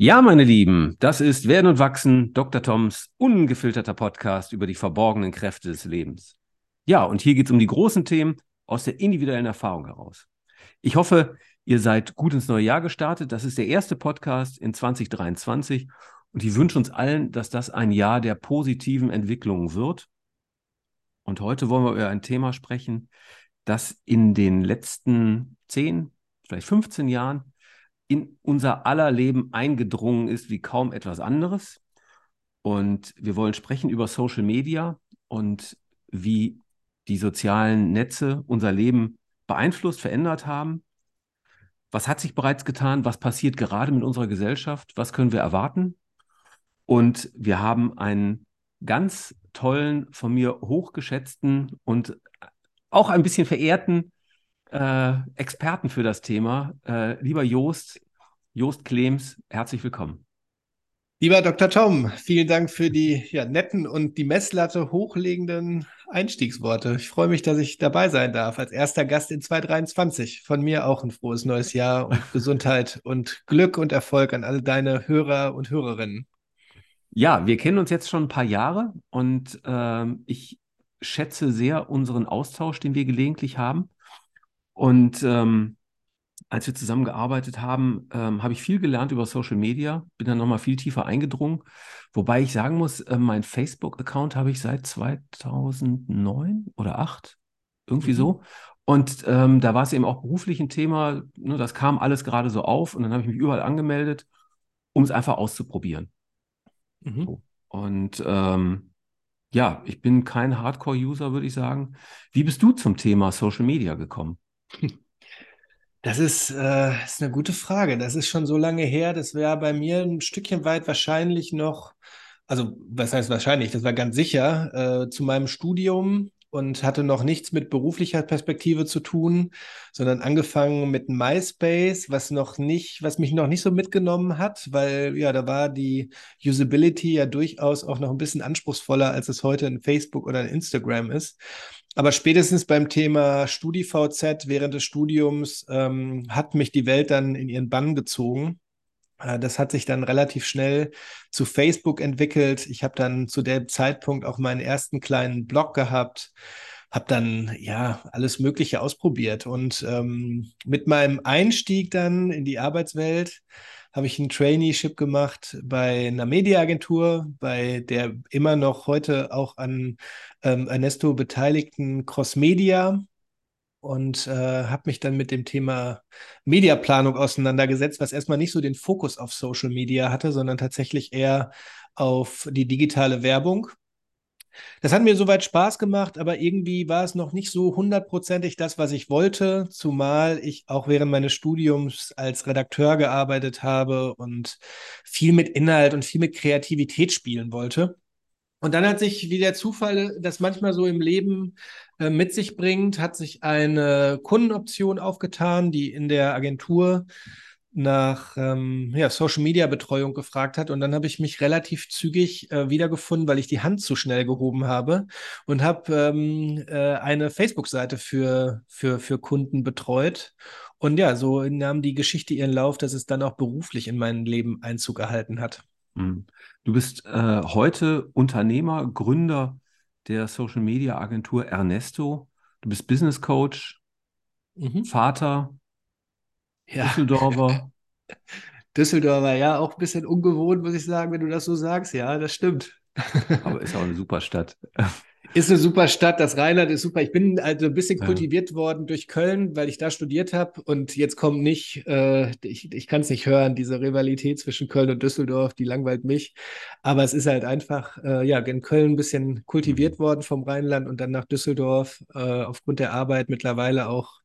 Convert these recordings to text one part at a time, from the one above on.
Ja, meine Lieben, das ist Werden und Wachsen, Dr. Toms ungefilterter Podcast über die verborgenen Kräfte des Lebens. Ja, und hier geht es um die großen Themen aus der individuellen Erfahrung heraus. Ich hoffe, ihr seid gut ins neue Jahr gestartet. Das ist der erste Podcast in 2023 und ich wünsche uns allen, dass das ein Jahr der positiven Entwicklungen wird. Und heute wollen wir über ein Thema sprechen, das in den letzten 10, vielleicht 15 Jahren in unser aller Leben eingedrungen ist wie kaum etwas anderes. Und wir wollen sprechen über Social Media und wie die sozialen Netze unser Leben beeinflusst, verändert haben. Was hat sich bereits getan? Was passiert gerade mit unserer Gesellschaft? Was können wir erwarten? Und wir haben einen ganz tollen, von mir hochgeschätzten und auch ein bisschen verehrten äh, Experten für das Thema. Äh, lieber Joost, Joost Klems, herzlich willkommen. Lieber Dr. Tom, vielen Dank für die ja, netten und die Messlatte hochlegenden Einstiegsworte. Ich freue mich, dass ich dabei sein darf als erster Gast in 2023. Von mir auch ein frohes neues Jahr und Gesundheit und Glück und Erfolg an alle deine Hörer und Hörerinnen. Ja, wir kennen uns jetzt schon ein paar Jahre und ähm, ich schätze sehr unseren Austausch, den wir gelegentlich haben. Und ähm, als wir zusammengearbeitet haben, ähm, habe ich viel gelernt über Social Media, bin dann nochmal viel tiefer eingedrungen. Wobei ich sagen muss, äh, mein Facebook-Account habe ich seit 2009 oder 2008, irgendwie mhm. so. Und ähm, da war es eben auch beruflich ein Thema, ne, das kam alles gerade so auf und dann habe ich mich überall angemeldet, um es einfach auszuprobieren. Mhm. So. Und ähm, ja, ich bin kein Hardcore-User, würde ich sagen. Wie bist du zum Thema Social Media gekommen? Das ist, äh, ist eine gute Frage. Das ist schon so lange her. Das wäre bei mir ein Stückchen weit wahrscheinlich noch, also was heißt wahrscheinlich, das war ganz sicher, äh, zu meinem Studium und hatte noch nichts mit beruflicher Perspektive zu tun, sondern angefangen mit MySpace, was noch nicht, was mich noch nicht so mitgenommen hat, weil ja, da war die Usability ja durchaus auch noch ein bisschen anspruchsvoller, als es heute in Facebook oder in Instagram ist. Aber spätestens beim Thema StudiVZ während des Studiums ähm, hat mich die Welt dann in ihren Bann gezogen. Äh, das hat sich dann relativ schnell zu Facebook entwickelt. Ich habe dann zu dem Zeitpunkt auch meinen ersten kleinen Blog gehabt, habe dann ja alles Mögliche ausprobiert und ähm, mit meinem Einstieg dann in die Arbeitswelt habe ich ein Traineeship gemacht bei einer Mediaagentur, bei der immer noch heute auch an ähm, Ernesto beteiligten Crossmedia und äh, habe mich dann mit dem Thema Mediaplanung auseinandergesetzt, was erstmal nicht so den Fokus auf Social Media hatte, sondern tatsächlich eher auf die digitale Werbung. Das hat mir soweit Spaß gemacht, aber irgendwie war es noch nicht so hundertprozentig das, was ich wollte, zumal ich auch während meines Studiums als Redakteur gearbeitet habe und viel mit Inhalt und viel mit Kreativität spielen wollte. Und dann hat sich, wie der Zufall das manchmal so im Leben äh, mit sich bringt, hat sich eine Kundenoption aufgetan, die in der Agentur nach ähm, ja, Social Media Betreuung gefragt hat und dann habe ich mich relativ zügig äh, wiedergefunden, weil ich die Hand zu schnell gehoben habe und habe ähm, äh, eine Facebook-Seite für, für, für Kunden betreut. Und ja, so nahm die Geschichte ihren Lauf, dass es dann auch beruflich in mein Leben Einzug erhalten hat. Hm. Du bist äh, heute Unternehmer, Gründer der Social Media Agentur Ernesto. Du bist Business Coach, mhm. Vater, ja. Düsseldorfer. Düsseldorfer, ja, auch ein bisschen ungewohnt, muss ich sagen, wenn du das so sagst. Ja, das stimmt. Aber ist auch eine super Stadt. Ist eine super Stadt, das Rheinland ist super. Ich bin also ein bisschen ja. kultiviert worden durch Köln, weil ich da studiert habe. Und jetzt kommt nicht, äh, ich, ich kann es nicht hören, diese Rivalität zwischen Köln und Düsseldorf, die langweilt mich. Aber es ist halt einfach, äh, ja, in Köln ein bisschen kultiviert mhm. worden vom Rheinland und dann nach Düsseldorf, äh, aufgrund der Arbeit mittlerweile auch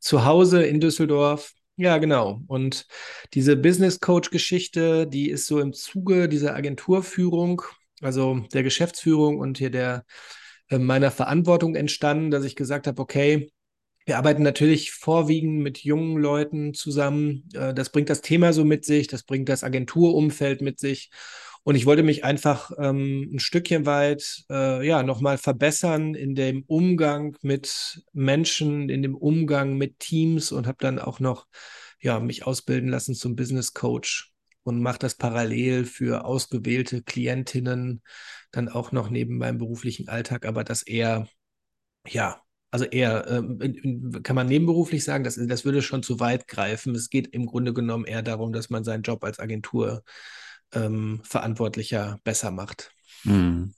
zu Hause in Düsseldorf. Ja, genau. Und diese Business Coach Geschichte, die ist so im Zuge dieser Agenturführung, also der Geschäftsführung und hier der äh, meiner Verantwortung entstanden, dass ich gesagt habe, okay, wir arbeiten natürlich vorwiegend mit jungen Leuten zusammen. Äh, das bringt das Thema so mit sich, das bringt das Agenturumfeld mit sich. Und ich wollte mich einfach ähm, ein Stückchen weit äh, ja, nochmal verbessern in dem Umgang mit Menschen, in dem Umgang mit Teams und habe dann auch noch ja, mich ausbilden lassen zum Business Coach. und mache das parallel für ausgewählte Klientinnen dann auch noch neben meinem beruflichen Alltag, aber das eher, ja, also eher, äh, kann man nebenberuflich sagen, das, das würde schon zu weit greifen. Es geht im Grunde genommen eher darum, dass man seinen Job als Agentur ähm, Verantwortlicher besser macht. Hm.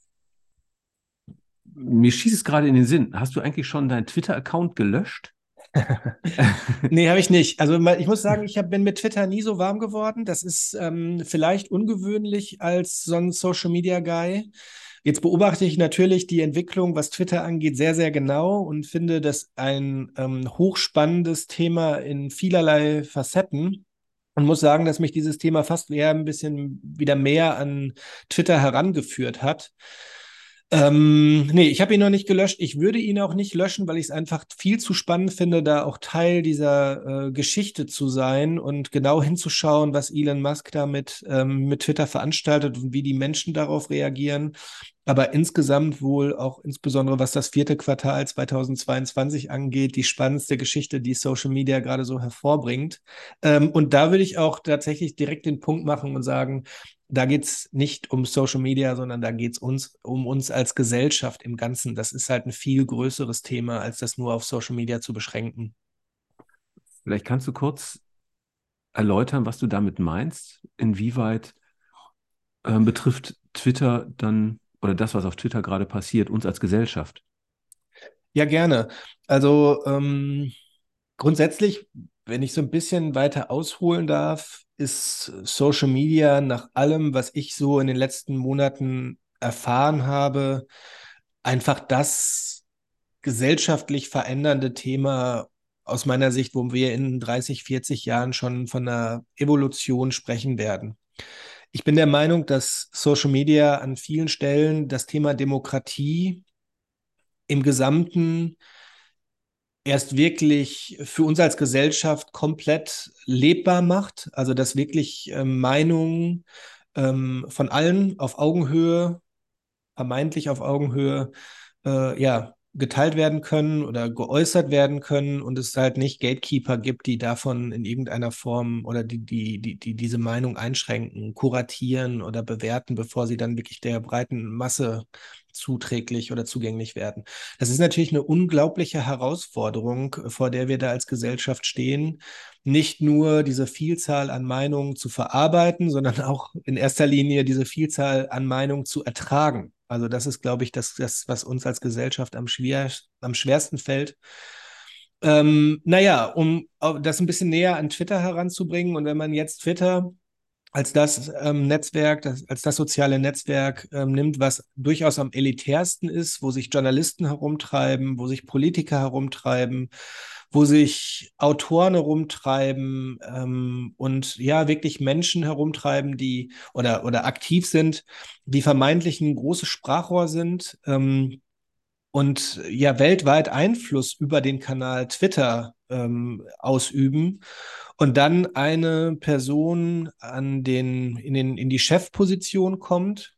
Mir schießt es gerade in den Sinn. Hast du eigentlich schon deinen Twitter-Account gelöscht? nee, habe ich nicht. Also ich muss sagen, ich hab, bin mit Twitter nie so warm geworden. Das ist ähm, vielleicht ungewöhnlich als so ein Social Media Guy. Jetzt beobachte ich natürlich die Entwicklung, was Twitter angeht, sehr, sehr genau und finde das ein ähm, hochspannendes Thema in vielerlei Facetten und muss sagen, dass mich dieses Thema fast eher ein bisschen wieder mehr an Twitter herangeführt hat. Ähm, nee, ich habe ihn noch nicht gelöscht. Ich würde ihn auch nicht löschen, weil ich es einfach viel zu spannend finde, da auch Teil dieser äh, Geschichte zu sein und genau hinzuschauen, was Elon Musk da mit, ähm, mit Twitter veranstaltet und wie die Menschen darauf reagieren aber insgesamt wohl auch insbesondere was das vierte Quartal 2022 angeht, die spannendste Geschichte, die Social Media gerade so hervorbringt. Ähm, und da würde ich auch tatsächlich direkt den Punkt machen und sagen, da geht es nicht um Social Media, sondern da geht es uns um uns als Gesellschaft im Ganzen. Das ist halt ein viel größeres Thema, als das nur auf Social Media zu beschränken. Vielleicht kannst du kurz erläutern, was du damit meinst. Inwieweit äh, betrifft Twitter dann oder das, was auf Twitter gerade passiert, uns als Gesellschaft? Ja, gerne. Also ähm, grundsätzlich, wenn ich so ein bisschen weiter ausholen darf, ist Social Media nach allem, was ich so in den letzten Monaten erfahren habe, einfach das gesellschaftlich verändernde Thema aus meiner Sicht, wo wir in 30, 40 Jahren schon von einer Evolution sprechen werden. Ich bin der Meinung, dass Social Media an vielen Stellen das Thema Demokratie im Gesamten erst wirklich für uns als Gesellschaft komplett lebbar macht. Also dass wirklich äh, Meinungen ähm, von allen auf Augenhöhe, vermeintlich auf Augenhöhe, äh, ja, geteilt werden können oder geäußert werden können und es halt nicht Gatekeeper gibt, die davon in irgendeiner Form oder die, die, die, die diese Meinung einschränken, kuratieren oder bewerten, bevor sie dann wirklich der breiten Masse zuträglich oder zugänglich werden. Das ist natürlich eine unglaubliche Herausforderung, vor der wir da als Gesellschaft stehen, nicht nur diese Vielzahl an Meinungen zu verarbeiten, sondern auch in erster Linie diese Vielzahl an Meinungen zu ertragen. Also das ist, glaube ich, das, das, was uns als Gesellschaft am, schwer, am schwersten fällt. Ähm, naja, um das ein bisschen näher an Twitter heranzubringen und wenn man jetzt Twitter als das ähm, Netzwerk, das, als das soziale Netzwerk ähm, nimmt, was durchaus am elitärsten ist, wo sich Journalisten herumtreiben, wo sich Politiker herumtreiben, wo sich Autoren herumtreiben ähm, und ja, wirklich Menschen herumtreiben, die oder, oder aktiv sind, die vermeintlich ein großes Sprachrohr sind ähm, und ja weltweit Einfluss über den Kanal Twitter ähm, ausüben. Und dann eine Person an den, in, den, in die Chefposition kommt,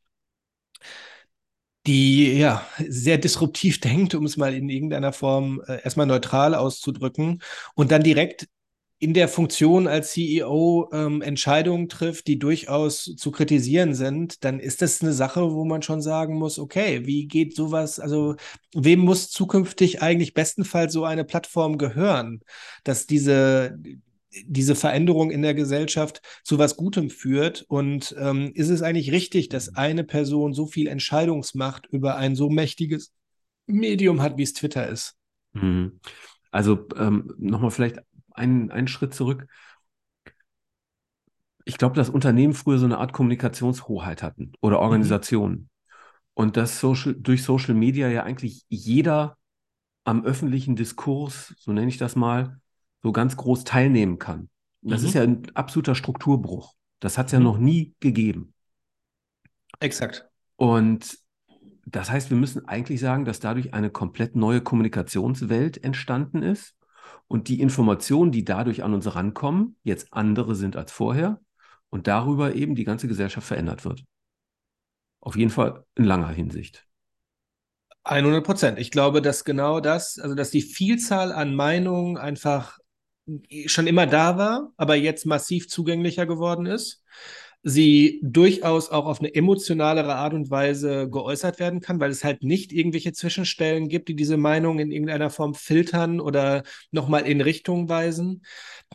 die ja sehr disruptiv denkt, um es mal in irgendeiner Form äh, erstmal neutral auszudrücken und dann direkt in der Funktion als CEO ähm, Entscheidungen trifft, die durchaus zu kritisieren sind, dann ist das eine Sache, wo man schon sagen muss, okay, wie geht sowas, also wem muss zukünftig eigentlich bestenfalls so eine Plattform gehören, dass diese diese Veränderung in der Gesellschaft zu was Gutem führt? Und ähm, ist es eigentlich richtig, dass eine Person so viel Entscheidungsmacht über ein so mächtiges Medium hat, wie es Twitter ist? Mhm. Also ähm, nochmal vielleicht einen, einen Schritt zurück. Ich glaube, dass Unternehmen früher so eine Art Kommunikationshoheit hatten oder. Organisationen. Mhm. Und dass Social, durch Social Media ja eigentlich jeder am öffentlichen Diskurs, so nenne ich das mal, so ganz groß teilnehmen kann. Das mhm. ist ja ein absoluter Strukturbruch. Das hat es ja mhm. noch nie gegeben. Exakt. Und das heißt, wir müssen eigentlich sagen, dass dadurch eine komplett neue Kommunikationswelt entstanden ist und die Informationen, die dadurch an uns rankommen, jetzt andere sind als vorher und darüber eben die ganze Gesellschaft verändert wird. Auf jeden Fall in langer Hinsicht. 100 Prozent. Ich glaube, dass genau das, also dass die Vielzahl an Meinungen einfach schon immer da war, aber jetzt massiv zugänglicher geworden ist. sie durchaus auch auf eine emotionalere Art und Weise geäußert werden kann, weil es halt nicht irgendwelche Zwischenstellen gibt, die diese Meinung in irgendeiner Form filtern oder nochmal in Richtung weisen.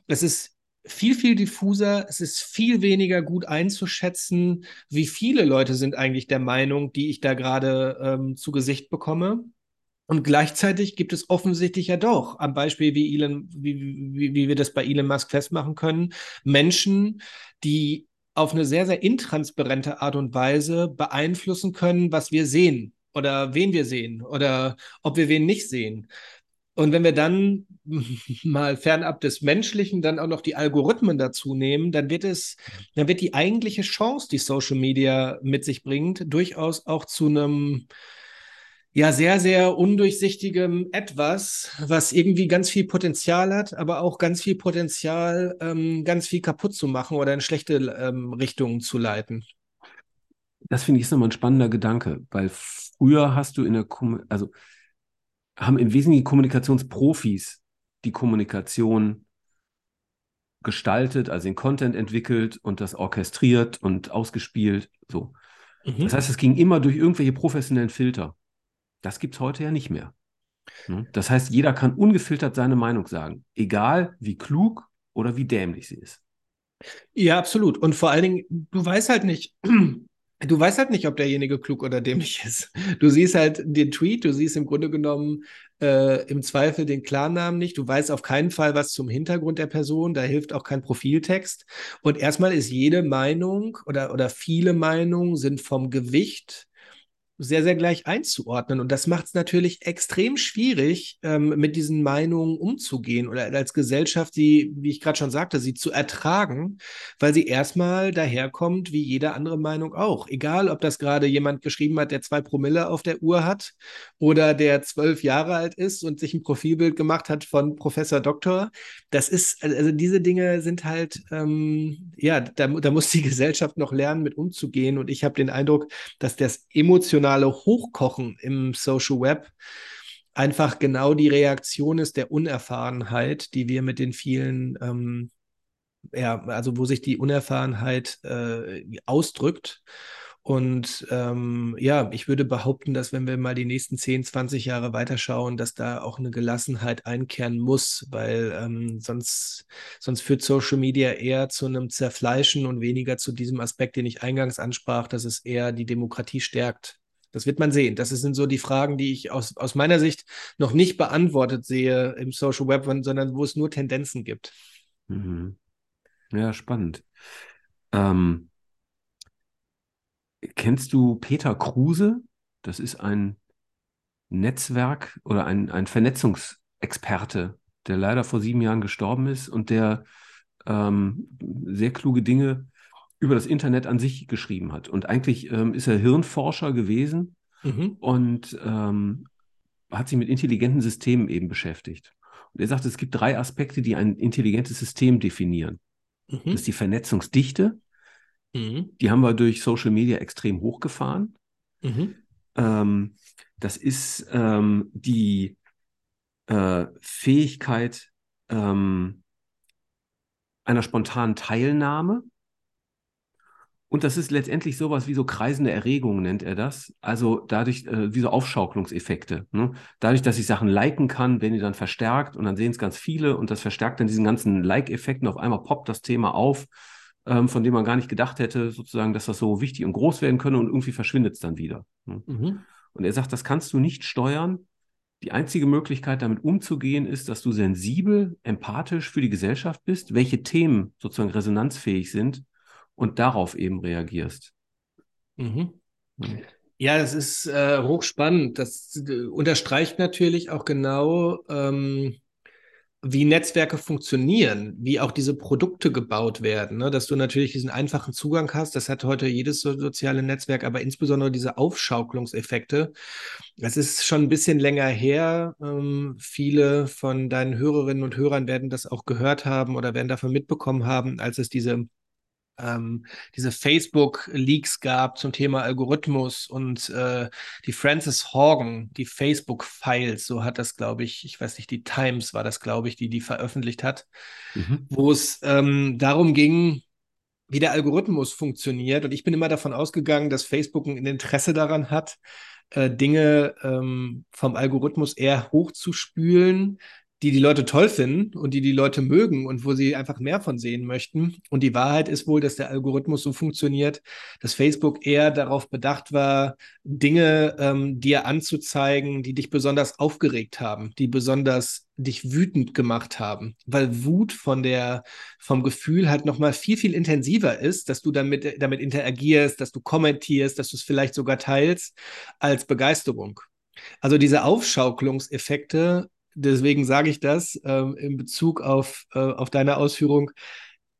Es ist viel, viel diffuser. Es ist viel weniger gut einzuschätzen, wie viele Leute sind eigentlich der Meinung, die ich da gerade ähm, zu Gesicht bekomme. Und gleichzeitig gibt es offensichtlich ja doch, am Beispiel, wie, Elon, wie, wie, wie wir das bei Elon Musk festmachen können, Menschen, die auf eine sehr, sehr intransparente Art und Weise beeinflussen können, was wir sehen oder wen wir sehen oder ob wir wen nicht sehen. Und wenn wir dann mal fernab des Menschlichen dann auch noch die Algorithmen dazu nehmen, dann wird es, dann wird die eigentliche Chance, die Social Media mit sich bringt, durchaus auch zu einem ja sehr, sehr undurchsichtigem Etwas, was irgendwie ganz viel Potenzial hat, aber auch ganz viel Potenzial, ähm, ganz viel kaputt zu machen oder in schlechte ähm, Richtungen zu leiten. Das finde ich ist nochmal ein spannender Gedanke, weil früher hast du in der, Kom also haben im Wesentlichen Kommunikationsprofis die Kommunikation gestaltet, also den Content entwickelt und das orchestriert und ausgespielt. So. Mhm. Das heißt, es ging immer durch irgendwelche professionellen Filter. Das gibt es heute ja nicht mehr. Hm? Das heißt, jeder kann ungefiltert seine Meinung sagen, egal wie klug oder wie dämlich sie ist. Ja, absolut. Und vor allen Dingen, du weißt halt nicht, du weißt halt nicht, ob derjenige klug oder dämlich ist. Du siehst halt den Tweet, du siehst im Grunde genommen äh, im Zweifel den Klarnamen nicht. Du weißt auf keinen Fall was zum Hintergrund der Person. Da hilft auch kein Profiltext. Und erstmal ist jede Meinung oder, oder viele Meinungen sind vom Gewicht sehr, sehr gleich einzuordnen. Und das macht es natürlich extrem schwierig, ähm, mit diesen Meinungen umzugehen oder als Gesellschaft sie, wie ich gerade schon sagte, sie zu ertragen, weil sie erstmal daherkommt wie jede andere Meinung auch. Egal, ob das gerade jemand geschrieben hat, der zwei Promille auf der Uhr hat oder der zwölf Jahre alt ist und sich ein Profilbild gemacht hat von Professor Doktor. Das ist, also diese Dinge sind halt, ähm, ja, da, da muss die Gesellschaft noch lernen, mit umzugehen. Und ich habe den Eindruck, dass das emotional emotionale Hochkochen im Social Web einfach genau die Reaktion ist der Unerfahrenheit, die wir mit den vielen, ähm, ja, also wo sich die Unerfahrenheit äh, ausdrückt. Und ähm, ja, ich würde behaupten, dass wenn wir mal die nächsten 10, 20 Jahre weiterschauen, dass da auch eine Gelassenheit einkehren muss, weil ähm, sonst, sonst führt Social Media eher zu einem Zerfleischen und weniger zu diesem Aspekt, den ich eingangs ansprach, dass es eher die Demokratie stärkt. Das wird man sehen. Das sind so die Fragen, die ich aus, aus meiner Sicht noch nicht beantwortet sehe im Social Web, sondern wo es nur Tendenzen gibt. Mhm. Ja, spannend. Ähm, kennst du Peter Kruse? Das ist ein Netzwerk oder ein, ein Vernetzungsexperte, der leider vor sieben Jahren gestorben ist und der ähm, sehr kluge Dinge über das Internet an sich geschrieben hat. Und eigentlich ähm, ist er Hirnforscher gewesen mhm. und ähm, hat sich mit intelligenten Systemen eben beschäftigt. Und er sagt, es gibt drei Aspekte, die ein intelligentes System definieren. Mhm. Das ist die Vernetzungsdichte. Mhm. Die haben wir durch Social Media extrem hochgefahren. Mhm. Ähm, das ist ähm, die äh, Fähigkeit ähm, einer spontanen Teilnahme. Und das ist letztendlich sowas wie so kreisende Erregungen, nennt er das. Also dadurch, äh, wie so Aufschaukelungseffekte. Ne? Dadurch, dass ich Sachen liken kann, werden die dann verstärkt und dann sehen es ganz viele und das verstärkt dann diesen ganzen Like-Effekten. Auf einmal poppt das Thema auf, ähm, von dem man gar nicht gedacht hätte, sozusagen, dass das so wichtig und groß werden könne und irgendwie verschwindet es dann wieder. Ne? Mhm. Und er sagt, das kannst du nicht steuern. Die einzige Möglichkeit, damit umzugehen, ist, dass du sensibel, empathisch für die Gesellschaft bist, welche Themen sozusagen resonanzfähig sind und darauf eben reagierst. Mhm. Ja, das ist äh, hochspannend. Das äh, unterstreicht natürlich auch genau, ähm, wie Netzwerke funktionieren, wie auch diese Produkte gebaut werden, ne? dass du natürlich diesen einfachen Zugang hast. Das hat heute jedes so soziale Netzwerk, aber insbesondere diese Aufschaukelungseffekte. Das ist schon ein bisschen länger her. Ähm, viele von deinen Hörerinnen und Hörern werden das auch gehört haben oder werden davon mitbekommen haben, als es diese ähm, diese Facebook-Leaks gab zum Thema Algorithmus und äh, die Frances Horgan, die Facebook-Files, so hat das, glaube ich, ich weiß nicht, die Times war das, glaube ich, die die veröffentlicht hat, mhm. wo es ähm, darum ging, wie der Algorithmus funktioniert. Und ich bin immer davon ausgegangen, dass Facebook ein Interesse daran hat, äh, Dinge ähm, vom Algorithmus eher hochzuspülen, die die Leute toll finden und die die Leute mögen und wo sie einfach mehr von sehen möchten. Und die Wahrheit ist wohl, dass der Algorithmus so funktioniert, dass Facebook eher darauf bedacht war, Dinge ähm, dir anzuzeigen, die dich besonders aufgeregt haben, die besonders dich wütend gemacht haben, weil Wut von der vom Gefühl halt noch mal viel viel intensiver ist, dass du damit damit interagierst, dass du kommentierst, dass du es vielleicht sogar teilst als Begeisterung. Also diese Aufschaukelungseffekte deswegen sage ich das ähm, in Bezug auf, äh, auf deine Ausführung.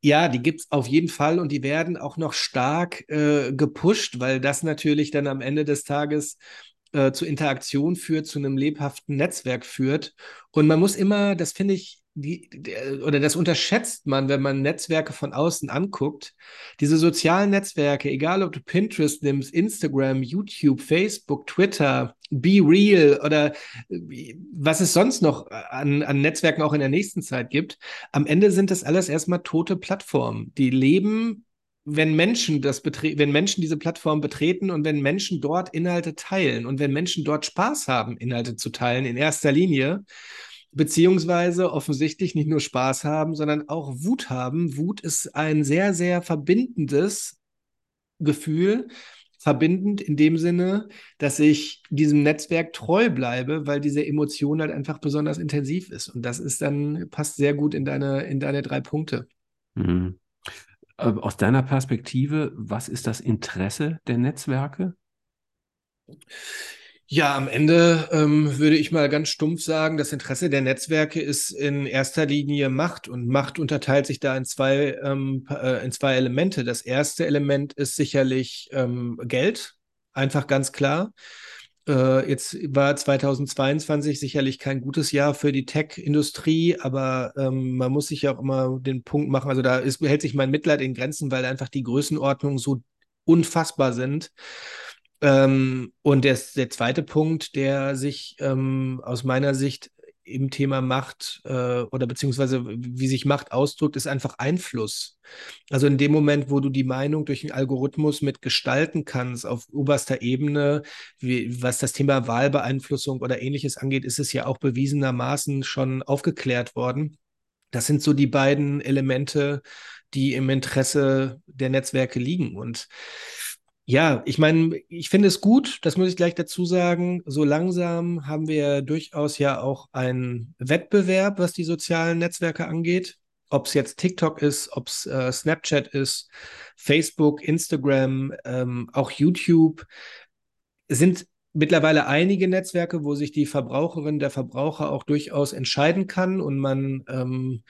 Ja, die gibt es auf jeden Fall und die werden auch noch stark äh, gepusht, weil das natürlich dann am Ende des Tages äh, zu Interaktion führt, zu einem lebhaften Netzwerk führt. Und man muss immer, das finde ich die, oder das unterschätzt man, wenn man Netzwerke von außen anguckt. Diese sozialen Netzwerke, egal ob du Pinterest nimmst, Instagram, YouTube, Facebook, Twitter, Be Real oder äh, was es sonst noch an, an Netzwerken auch in der nächsten Zeit gibt, am Ende sind das alles erstmal tote Plattformen. Die leben wenn Menschen das wenn Menschen diese Plattform betreten und wenn Menschen dort Inhalte teilen und wenn Menschen dort Spaß haben, Inhalte zu teilen, in erster Linie, beziehungsweise offensichtlich nicht nur Spaß haben, sondern auch Wut haben. Wut ist ein sehr, sehr verbindendes Gefühl. Verbindend in dem Sinne, dass ich diesem Netzwerk treu bleibe, weil diese Emotion halt einfach besonders intensiv ist. Und das ist dann, passt sehr gut in deine, in deine drei Punkte. Mhm. Äh, aus deiner Perspektive, was ist das Interesse der Netzwerke? Ja, am Ende ähm, würde ich mal ganz stumpf sagen, das Interesse der Netzwerke ist in erster Linie Macht und Macht unterteilt sich da in zwei, ähm, äh, in zwei Elemente. Das erste Element ist sicherlich ähm, Geld, einfach ganz klar. Äh, jetzt war 2022 sicherlich kein gutes Jahr für die Tech-Industrie, aber ähm, man muss sich ja auch immer den Punkt machen, also da ist, hält sich mein Mitleid in Grenzen, weil einfach die Größenordnungen so unfassbar sind. Ähm, und der, der zweite Punkt, der sich ähm, aus meiner Sicht im Thema Macht äh, oder beziehungsweise wie sich Macht ausdrückt, ist einfach Einfluss. Also in dem Moment, wo du die Meinung durch einen Algorithmus mit gestalten kannst auf oberster Ebene, wie, was das Thema Wahlbeeinflussung oder ähnliches angeht, ist es ja auch bewiesenermaßen schon aufgeklärt worden. Das sind so die beiden Elemente, die im Interesse der Netzwerke liegen. Und ja, ich meine, ich finde es gut, das muss ich gleich dazu sagen. So langsam haben wir durchaus ja auch einen Wettbewerb, was die sozialen Netzwerke angeht. Ob es jetzt TikTok ist, ob es äh, Snapchat ist, Facebook, Instagram, ähm, auch YouTube, sind mittlerweile einige Netzwerke, wo sich die Verbraucherin, der Verbraucher auch durchaus entscheiden kann und man ähm,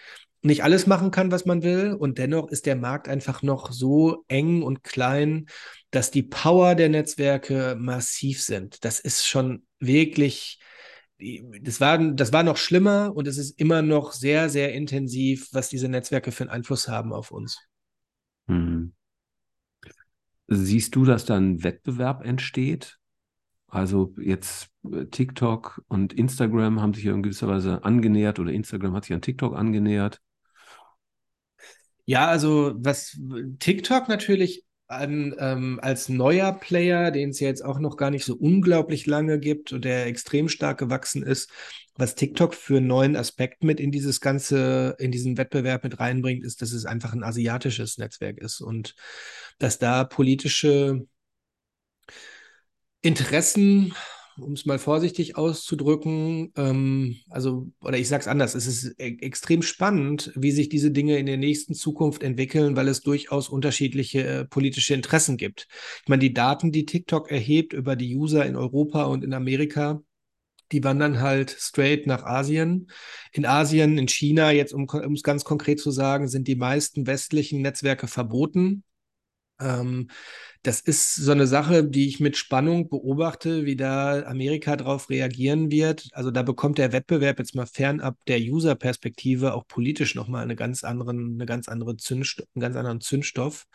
nicht alles machen kann, was man will. Und dennoch ist der Markt einfach noch so eng und klein, dass die Power der Netzwerke massiv sind. Das ist schon wirklich, das war, das war noch schlimmer und es ist immer noch sehr, sehr intensiv, was diese Netzwerke für einen Einfluss haben auf uns. Hm. Siehst du, dass da ein Wettbewerb entsteht? Also jetzt äh, TikTok und Instagram haben sich ja in gewisser Weise angenähert oder Instagram hat sich an TikTok angenähert. Ja, also was TikTok natürlich an, ähm, als neuer Player, den es ja jetzt auch noch gar nicht so unglaublich lange gibt und der extrem stark gewachsen ist, was TikTok für einen neuen Aspekt mit in dieses ganze, in diesen Wettbewerb mit reinbringt, ist, dass es einfach ein asiatisches Netzwerk ist und dass da politische Interessen um es mal vorsichtig auszudrücken, ähm, also, oder ich sage es anders, es ist e extrem spannend, wie sich diese Dinge in der nächsten Zukunft entwickeln, weil es durchaus unterschiedliche äh, politische Interessen gibt. Ich meine, die Daten, die TikTok erhebt über die User in Europa und in Amerika, die wandern halt straight nach Asien. In Asien, in China, jetzt um es ganz konkret zu sagen, sind die meisten westlichen Netzwerke verboten. Ähm, das ist so eine Sache, die ich mit Spannung beobachte, wie da Amerika darauf reagieren wird. Also da bekommt der Wettbewerb jetzt mal fernab der User-Perspektive auch politisch nochmal eine ganz anderen, eine ganz andere Zündstoff, einen ganz anderen Zündstoff.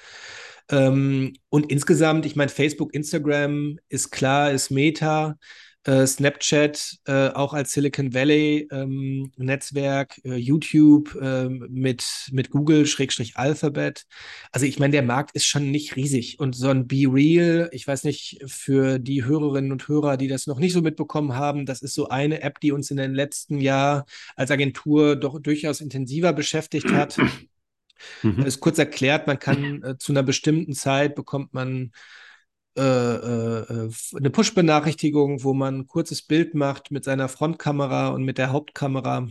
Ähm, und insgesamt, ich meine, Facebook, Instagram ist klar, ist Meta. Äh, Snapchat äh, auch als Silicon Valley ähm, Netzwerk, äh, YouTube ähm, mit, mit Google, Schrägstrich Alphabet. Also ich meine, der Markt ist schon nicht riesig. Und so ein Be Real, ich weiß nicht, für die Hörerinnen und Hörer, die das noch nicht so mitbekommen haben, das ist so eine App, die uns in den letzten Jahren als Agentur doch durchaus intensiver beschäftigt hat. Mhm. Das ist kurz erklärt, man kann äh, zu einer bestimmten Zeit bekommt man äh, äh, eine Push-Benachrichtigung, wo man ein kurzes Bild macht mit seiner Frontkamera und mit der Hauptkamera,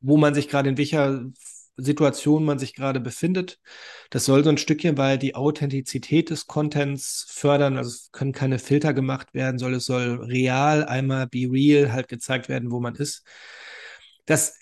wo man sich gerade in welcher Situation man sich gerade befindet. Das soll so ein Stückchen weit die Authentizität des Contents fördern. Also es können keine Filter gemacht werden, soll es soll real einmal be real halt gezeigt werden, wo man ist dass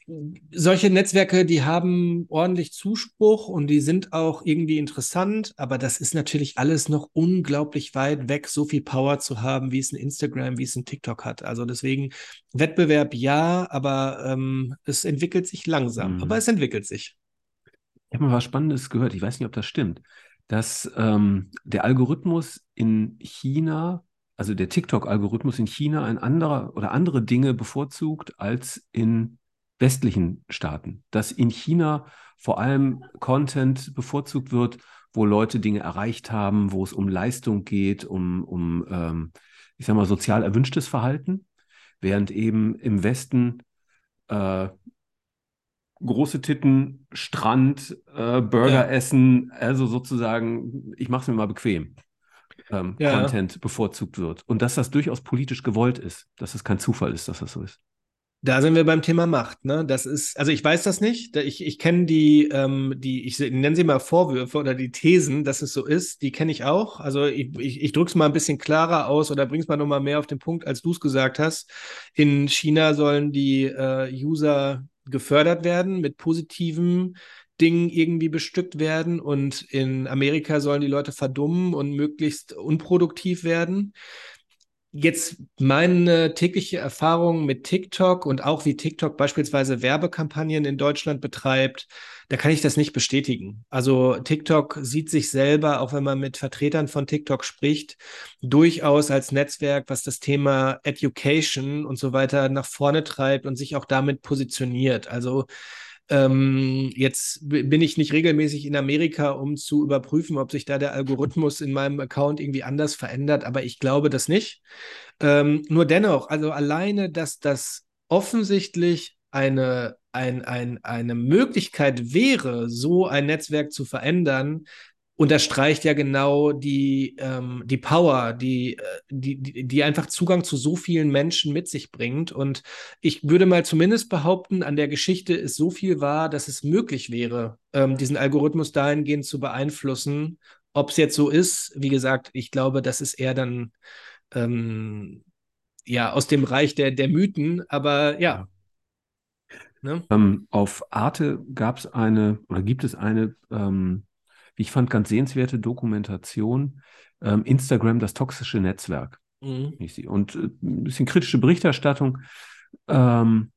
solche Netzwerke, die haben ordentlich Zuspruch und die sind auch irgendwie interessant, aber das ist natürlich alles noch unglaublich weit weg, so viel Power zu haben, wie es ein Instagram, wie es ein TikTok hat. Also deswegen Wettbewerb ja, aber ähm, es entwickelt sich langsam, mhm. aber es entwickelt sich. Ich habe mal was Spannendes gehört, ich weiß nicht, ob das stimmt, dass ähm, der Algorithmus in China also der TikTok-Algorithmus in China ein anderer oder andere Dinge bevorzugt als in westlichen Staaten, dass in China vor allem Content bevorzugt wird, wo Leute Dinge erreicht haben, wo es um Leistung geht, um, um ähm, ich sag mal, sozial erwünschtes Verhalten, während eben im Westen äh, große Titten, Strand, äh, Burger ja. essen, also sozusagen, ich mache es mir mal bequem. Ähm, ja. Content bevorzugt wird. Und dass das durchaus politisch gewollt ist, dass es kein Zufall ist, dass das so ist. Da sind wir beim Thema Macht, ne? Das ist, also ich weiß das nicht. Ich, ich kenne die, ähm, die, ich nenne sie mal Vorwürfe oder die Thesen, dass es so ist, die kenne ich auch. Also ich, ich, ich drücke es mal ein bisschen klarer aus oder bring's mal nochmal mehr auf den Punkt, als du es gesagt hast. In China sollen die äh, User gefördert werden mit positiven Dingen irgendwie bestückt werden und in Amerika sollen die Leute verdummen und möglichst unproduktiv werden jetzt meine tägliche Erfahrung mit TikTok und auch wie TikTok beispielsweise Werbekampagnen in Deutschland betreibt, da kann ich das nicht bestätigen. Also TikTok sieht sich selber, auch wenn man mit Vertretern von TikTok spricht, durchaus als Netzwerk, was das Thema Education und so weiter nach vorne treibt und sich auch damit positioniert. Also ähm, jetzt bin ich nicht regelmäßig in Amerika, um zu überprüfen, ob sich da der Algorithmus in meinem Account irgendwie anders verändert, aber ich glaube das nicht. Ähm, nur dennoch, also alleine, dass das offensichtlich eine, ein, ein, eine Möglichkeit wäre, so ein Netzwerk zu verändern, unterstreicht ja genau die, ähm, die Power, die, äh, die, die, die einfach Zugang zu so vielen Menschen mit sich bringt. Und ich würde mal zumindest behaupten, an der Geschichte ist so viel wahr, dass es möglich wäre, ähm, diesen Algorithmus dahingehend zu beeinflussen. Ob es jetzt so ist, wie gesagt, ich glaube, das ist eher dann ähm, ja aus dem Reich der, der Mythen, aber ja. Ne? Ähm, auf Arte gab es eine oder gibt es eine ähm, ich fand, ganz sehenswerte Dokumentation. Ähm, Instagram, das toxische Netzwerk. Mhm. Und äh, ein bisschen kritische Berichterstattung, ähm,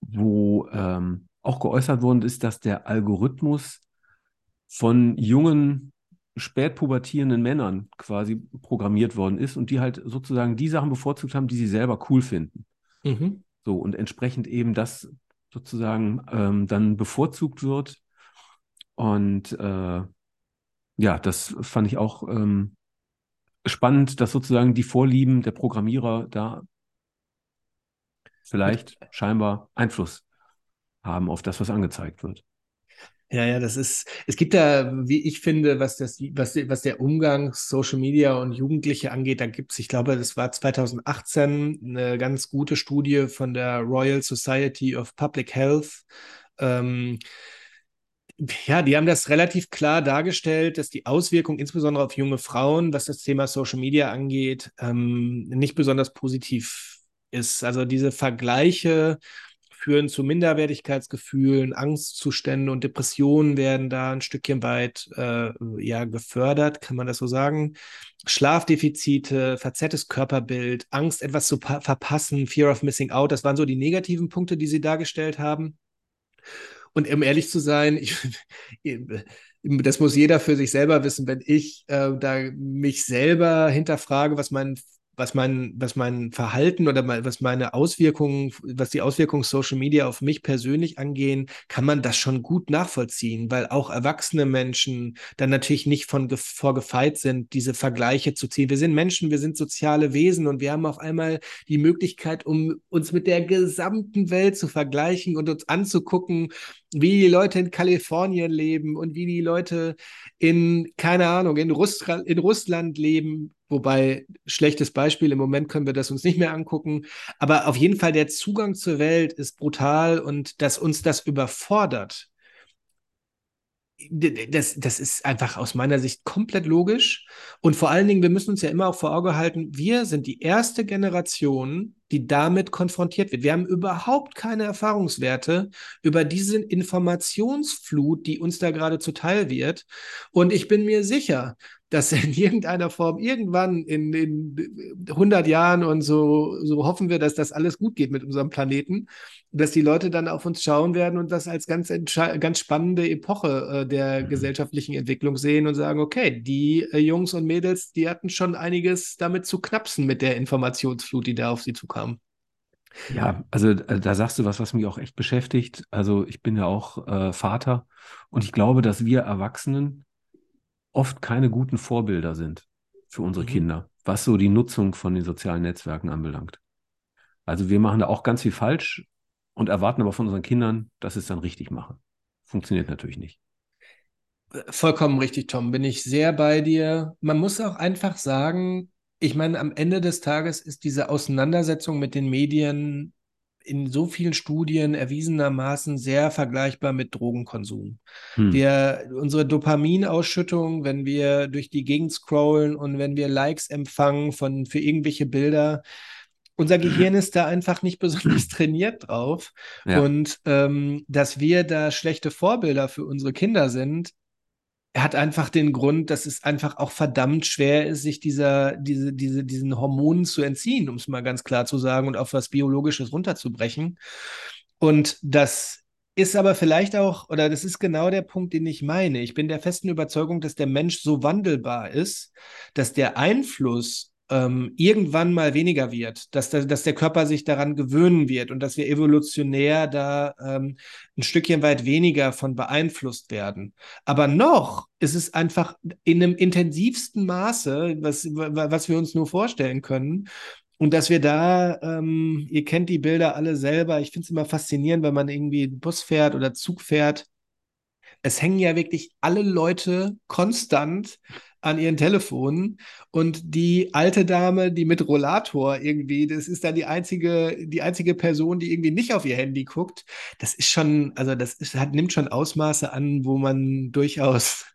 wo ähm, auch geäußert worden ist, dass der Algorithmus von jungen, spätpubertierenden Männern quasi programmiert worden ist und die halt sozusagen die Sachen bevorzugt haben, die sie selber cool finden. Mhm. So, und entsprechend eben das sozusagen ähm, dann bevorzugt wird und äh, ja, das fand ich auch ähm, spannend, dass sozusagen die Vorlieben der Programmierer da vielleicht scheinbar Einfluss haben auf das, was angezeigt wird. Ja, ja, das ist, es gibt da, wie ich finde, was das, was, was der Umgang Social Media und Jugendliche angeht, da gibt es, ich glaube, das war 2018 eine ganz gute Studie von der Royal Society of Public Health. Ähm, ja, die haben das relativ klar dargestellt, dass die Auswirkung insbesondere auf junge Frauen, was das Thema Social Media angeht, ähm, nicht besonders positiv ist. Also diese Vergleiche führen zu Minderwertigkeitsgefühlen, Angstzuständen und Depressionen werden da ein Stückchen weit äh, ja, gefördert, kann man das so sagen. Schlafdefizite, verzerrtes Körperbild, Angst, etwas zu verpassen, Fear of Missing Out, das waren so die negativen Punkte, die sie dargestellt haben. Und um ehrlich zu sein, ich, das muss jeder für sich selber wissen. Wenn ich äh, da mich selber hinterfrage, was mein was mein, was mein Verhalten oder was meine Auswirkungen, was die Auswirkungen Social Media auf mich persönlich angehen, kann man das schon gut nachvollziehen, weil auch erwachsene Menschen dann natürlich nicht von vorgefeit sind, diese Vergleiche zu ziehen. Wir sind Menschen, wir sind soziale Wesen und wir haben auf einmal die Möglichkeit, um uns mit der gesamten Welt zu vergleichen und uns anzugucken, wie die Leute in Kalifornien leben und wie die Leute in, keine Ahnung, in, Russ in Russland leben. Wobei, schlechtes Beispiel, im Moment können wir das uns nicht mehr angucken. Aber auf jeden Fall, der Zugang zur Welt ist brutal und dass uns das überfordert, das, das ist einfach aus meiner Sicht komplett logisch. Und vor allen Dingen, wir müssen uns ja immer auch vor Augen halten, wir sind die erste Generation, die damit konfrontiert wird. Wir haben überhaupt keine Erfahrungswerte über diese Informationsflut, die uns da gerade zuteil wird. Und ich bin mir sicher, dass in irgendeiner Form irgendwann in, in 100 Jahren und so, so hoffen wir, dass das alles gut geht mit unserem Planeten, dass die Leute dann auf uns schauen werden und das als ganz, ganz spannende Epoche äh, der mhm. gesellschaftlichen Entwicklung sehen und sagen, okay, die äh, Jungs und Mädels, die hatten schon einiges damit zu knapsen mit der Informationsflut, die da auf sie zukam. Ja, also äh, da sagst du was, was mich auch echt beschäftigt. Also ich bin ja auch äh, Vater und ich glaube, dass wir Erwachsenen oft keine guten Vorbilder sind für unsere mhm. Kinder, was so die Nutzung von den sozialen Netzwerken anbelangt. Also wir machen da auch ganz viel falsch und erwarten aber von unseren Kindern, dass sie es dann richtig machen. Funktioniert natürlich nicht. Vollkommen richtig, Tom. Bin ich sehr bei dir. Man muss auch einfach sagen, ich meine, am Ende des Tages ist diese Auseinandersetzung mit den Medien in so vielen Studien erwiesenermaßen sehr vergleichbar mit Drogenkonsum. Hm. Wir, unsere Dopaminausschüttung, wenn wir durch die Gegend scrollen und wenn wir Likes empfangen von, für irgendwelche Bilder, unser Gehirn ist da einfach nicht besonders trainiert drauf. Ja. Und ähm, dass wir da schlechte Vorbilder für unsere Kinder sind, hat einfach den Grund, dass es einfach auch verdammt schwer ist, sich dieser, diese, diese, diesen Hormonen zu entziehen, um es mal ganz klar zu sagen und auf was Biologisches runterzubrechen. Und das ist aber vielleicht auch, oder das ist genau der Punkt, den ich meine. Ich bin der festen Überzeugung, dass der Mensch so wandelbar ist, dass der Einfluss ähm, irgendwann mal weniger wird, dass der, dass der Körper sich daran gewöhnen wird und dass wir evolutionär da ähm, ein Stückchen weit weniger von beeinflusst werden. Aber noch ist es einfach in einem intensivsten Maße, was, was wir uns nur vorstellen können. Und dass wir da, ähm, ihr kennt die Bilder alle selber, ich finde es immer faszinierend, wenn man irgendwie Bus fährt oder Zug fährt. Es hängen ja wirklich alle Leute konstant an ihren Telefonen und die alte Dame, die mit Rollator irgendwie, das ist dann die einzige, die einzige Person, die irgendwie nicht auf ihr Handy guckt. Das ist schon, also das ist, hat, nimmt schon Ausmaße an, wo man durchaus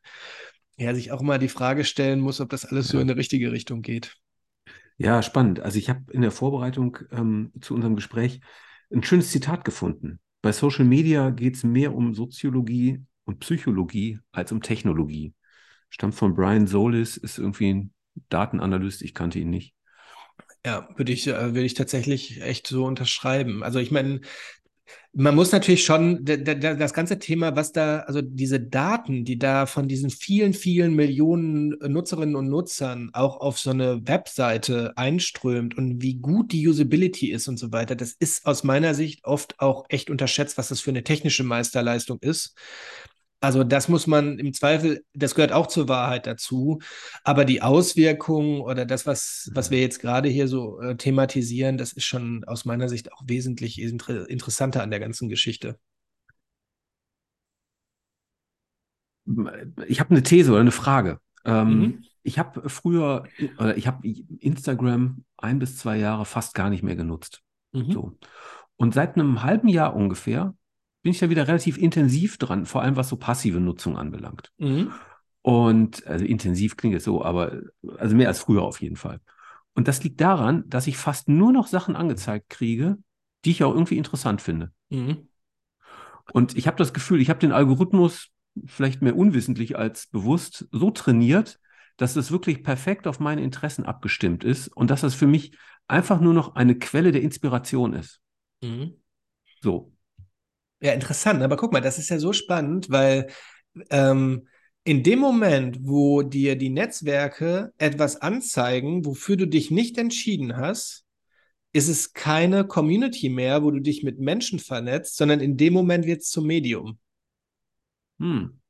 ja, sich auch mal die Frage stellen muss, ob das alles ja. so in eine richtige Richtung geht. Ja, spannend. Also ich habe in der Vorbereitung ähm, zu unserem Gespräch ein schönes Zitat gefunden. Bei Social Media geht es mehr um Soziologie und Psychologie als um Technologie stammt von Brian Solis, ist irgendwie ein Datenanalyst, ich kannte ihn nicht. Ja, würde ich, äh, würde ich tatsächlich echt so unterschreiben. Also ich meine, man muss natürlich schon das ganze Thema, was da, also diese Daten, die da von diesen vielen, vielen Millionen Nutzerinnen und Nutzern auch auf so eine Webseite einströmt und wie gut die Usability ist und so weiter, das ist aus meiner Sicht oft auch echt unterschätzt, was das für eine technische Meisterleistung ist. Also das muss man im Zweifel, das gehört auch zur Wahrheit dazu. Aber die Auswirkungen oder das, was, was wir jetzt gerade hier so äh, thematisieren, das ist schon aus meiner Sicht auch wesentlich inter interessanter an der ganzen Geschichte. Ich habe eine These oder eine Frage. Ähm, mhm. Ich habe früher, oder ich habe Instagram ein bis zwei Jahre fast gar nicht mehr genutzt. Mhm. So. Und seit einem halben Jahr ungefähr bin ich da wieder relativ intensiv dran, vor allem was so passive Nutzung anbelangt. Mhm. Und also intensiv klingt jetzt so, aber also mehr als früher auf jeden Fall. Und das liegt daran, dass ich fast nur noch Sachen angezeigt kriege, die ich auch irgendwie interessant finde. Mhm. Und ich habe das Gefühl, ich habe den Algorithmus vielleicht mehr unwissentlich als bewusst so trainiert, dass es wirklich perfekt auf meine Interessen abgestimmt ist und dass das für mich einfach nur noch eine Quelle der Inspiration ist. Mhm. So. Ja, interessant. Aber guck mal, das ist ja so spannend, weil ähm, in dem Moment, wo dir die Netzwerke etwas anzeigen, wofür du dich nicht entschieden hast, ist es keine Community mehr, wo du dich mit Menschen vernetzt, sondern in dem Moment wird es zum Medium. Hm.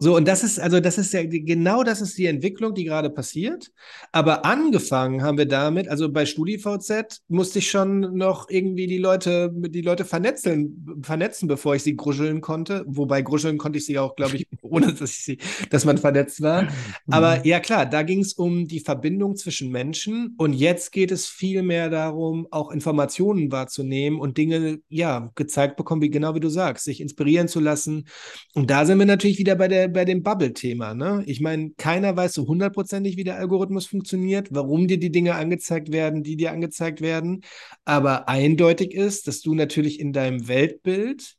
So, und das ist, also das ist ja genau das ist die Entwicklung, die gerade passiert. Aber angefangen haben wir damit, also bei StudiVZ musste ich schon noch irgendwie die Leute, die Leute vernetzen, vernetzen, bevor ich sie gruscheln konnte. Wobei gruscheln konnte ich sie auch, glaube ich, ohne dass ich sie, dass man vernetzt war. Aber mhm. ja klar, da ging es um die Verbindung zwischen Menschen und jetzt geht es viel mehr darum, auch Informationen wahrzunehmen und Dinge, ja, gezeigt bekommen, wie genau wie du sagst, sich inspirieren zu lassen. Und da sind wir natürlich wieder bei der bei dem Bubble-Thema. Ne? Ich meine, keiner weiß so hundertprozentig, wie der Algorithmus funktioniert, warum dir die Dinge angezeigt werden, die dir angezeigt werden. Aber eindeutig ist, dass du natürlich in deinem Weltbild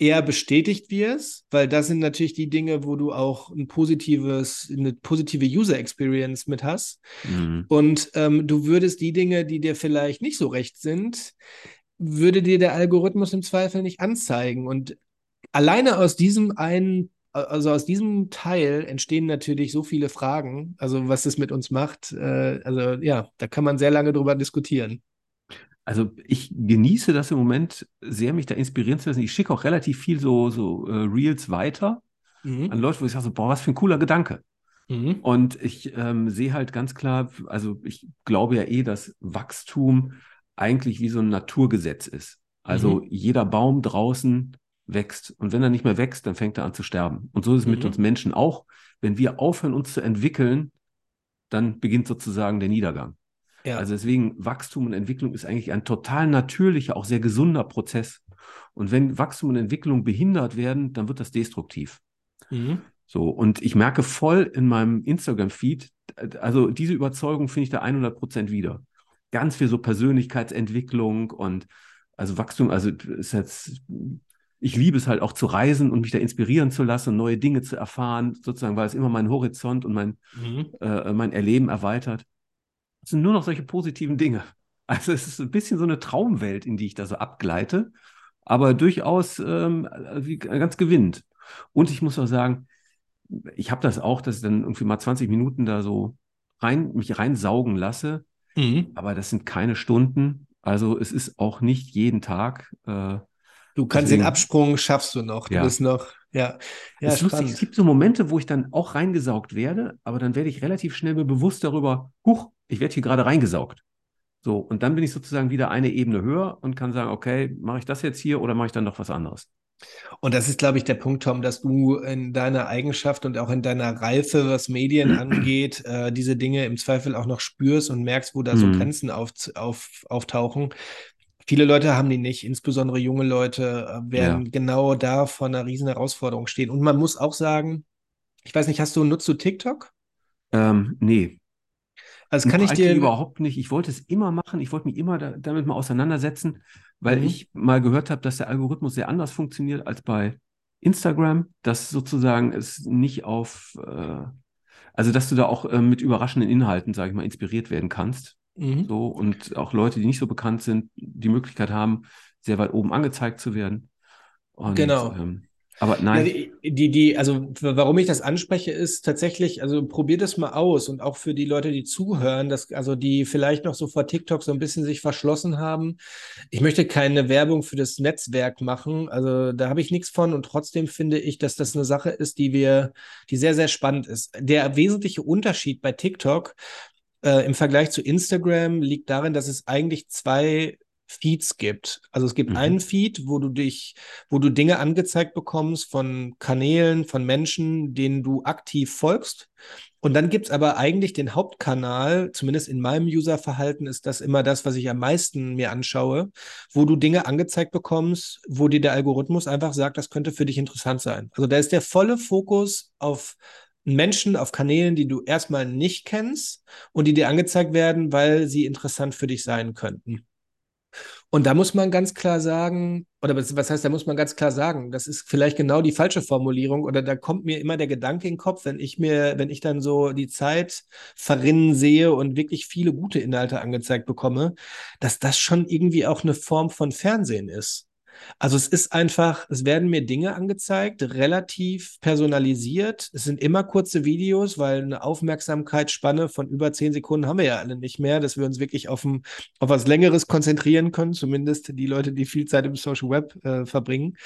eher bestätigt wirst, weil das sind natürlich die Dinge, wo du auch ein positives, eine positive User Experience mit hast. Mhm. Und ähm, du würdest die Dinge, die dir vielleicht nicht so recht sind, würde dir der Algorithmus im Zweifel nicht anzeigen. Und alleine aus diesem einen also aus diesem Teil entstehen natürlich so viele Fragen, also was es mit uns macht. Äh, also ja, da kann man sehr lange drüber diskutieren. Also ich genieße das im Moment sehr, mich da inspirieren zu lassen. Ich schicke auch relativ viel so, so äh, Reels weiter mhm. an Leute, wo ich sage so, boah, was für ein cooler Gedanke. Mhm. Und ich ähm, sehe halt ganz klar, also ich glaube ja eh, dass Wachstum eigentlich wie so ein Naturgesetz ist. Also mhm. jeder Baum draußen wächst. Und wenn er nicht mehr wächst, dann fängt er an zu sterben. Und so ist es mhm. mit uns Menschen auch. Wenn wir aufhören, uns zu entwickeln, dann beginnt sozusagen der Niedergang. Ja. Also deswegen Wachstum und Entwicklung ist eigentlich ein total natürlicher, auch sehr gesunder Prozess. Und wenn Wachstum und Entwicklung behindert werden, dann wird das destruktiv. Mhm. So, und ich merke voll in meinem Instagram-Feed, also diese Überzeugung finde ich da 100 Prozent wieder. Ganz viel so Persönlichkeitsentwicklung und also Wachstum, also ist jetzt ich liebe es halt auch zu reisen und mich da inspirieren zu lassen neue Dinge zu erfahren, sozusagen, weil es immer meinen Horizont und mein, mhm. äh, mein Erleben erweitert. Es sind nur noch solche positiven Dinge. Also es ist ein bisschen so eine Traumwelt, in die ich da so abgleite, aber durchaus ähm, ganz gewinnt. Und ich muss auch sagen, ich habe das auch, dass ich dann irgendwie mal 20 Minuten da so rein, mich reinsaugen lasse, mhm. aber das sind keine Stunden. Also es ist auch nicht jeden Tag. Äh, Du kannst Deswegen, den Absprung schaffst du noch. Du ja. bist noch, ja. ja es, lustig, es gibt so Momente, wo ich dann auch reingesaugt werde, aber dann werde ich relativ schnell mir bewusst darüber, huch, ich werde hier gerade reingesaugt. So, und dann bin ich sozusagen wieder eine Ebene höher und kann sagen, okay, mache ich das jetzt hier oder mache ich dann noch was anderes? Und das ist, glaube ich, der Punkt, Tom, dass du in deiner Eigenschaft und auch in deiner Reife, was Medien angeht, äh, diese Dinge im Zweifel auch noch spürst und merkst, wo da so mhm. Grenzen auf, auf, auftauchen. Viele Leute haben die nicht, insbesondere junge Leute äh, werden ja. genau da vor einer riesen Herausforderung stehen. Und man muss auch sagen, ich weiß nicht, hast du, nutzt du TikTok? Ähm, nee. Also kann ich dir überhaupt nicht. Ich wollte es immer machen. Ich wollte mich immer da, damit mal auseinandersetzen, weil mhm. ich mal gehört habe, dass der Algorithmus sehr anders funktioniert als bei Instagram, dass sozusagen es nicht auf, äh, also dass du da auch äh, mit überraschenden Inhalten, sage ich mal, inspiriert werden kannst. Mhm. So, und auch Leute, die nicht so bekannt sind, die Möglichkeit haben, sehr weit oben angezeigt zu werden. Und, genau. Ähm, aber nein. Ja, die, die, also warum ich das anspreche, ist tatsächlich, also probier das mal aus und auch für die Leute, die zuhören, dass, also die vielleicht noch so vor TikTok so ein bisschen sich verschlossen haben. Ich möchte keine Werbung für das Netzwerk machen. Also da habe ich nichts von und trotzdem finde ich, dass das eine Sache ist, die wir, die sehr, sehr spannend ist. Der wesentliche Unterschied bei TikTok äh, im Vergleich zu Instagram liegt darin, dass es eigentlich zwei Feeds gibt. Also es gibt mhm. einen Feed, wo du dich, wo du Dinge angezeigt bekommst von Kanälen, von Menschen, denen du aktiv folgst. Und dann gibt es aber eigentlich den Hauptkanal, zumindest in meinem Userverhalten ist das immer das, was ich am meisten mir anschaue, wo du Dinge angezeigt bekommst, wo dir der Algorithmus einfach sagt, das könnte für dich interessant sein. Also da ist der volle Fokus auf Menschen auf Kanälen, die du erstmal nicht kennst und die dir angezeigt werden, weil sie interessant für dich sein könnten. Und da muss man ganz klar sagen, oder was heißt, da muss man ganz klar sagen, das ist vielleicht genau die falsche Formulierung, oder da kommt mir immer der Gedanke in den Kopf, wenn ich mir, wenn ich dann so die Zeit verrinnen sehe und wirklich viele gute Inhalte angezeigt bekomme, dass das schon irgendwie auch eine Form von Fernsehen ist. Also es ist einfach, es werden mir Dinge angezeigt, relativ personalisiert. Es sind immer kurze Videos, weil eine Aufmerksamkeitsspanne von über zehn Sekunden haben wir ja alle nicht mehr, dass wir uns wirklich auf, ein, auf was Längeres konzentrieren können, zumindest die Leute, die viel Zeit im Social Web äh, verbringen.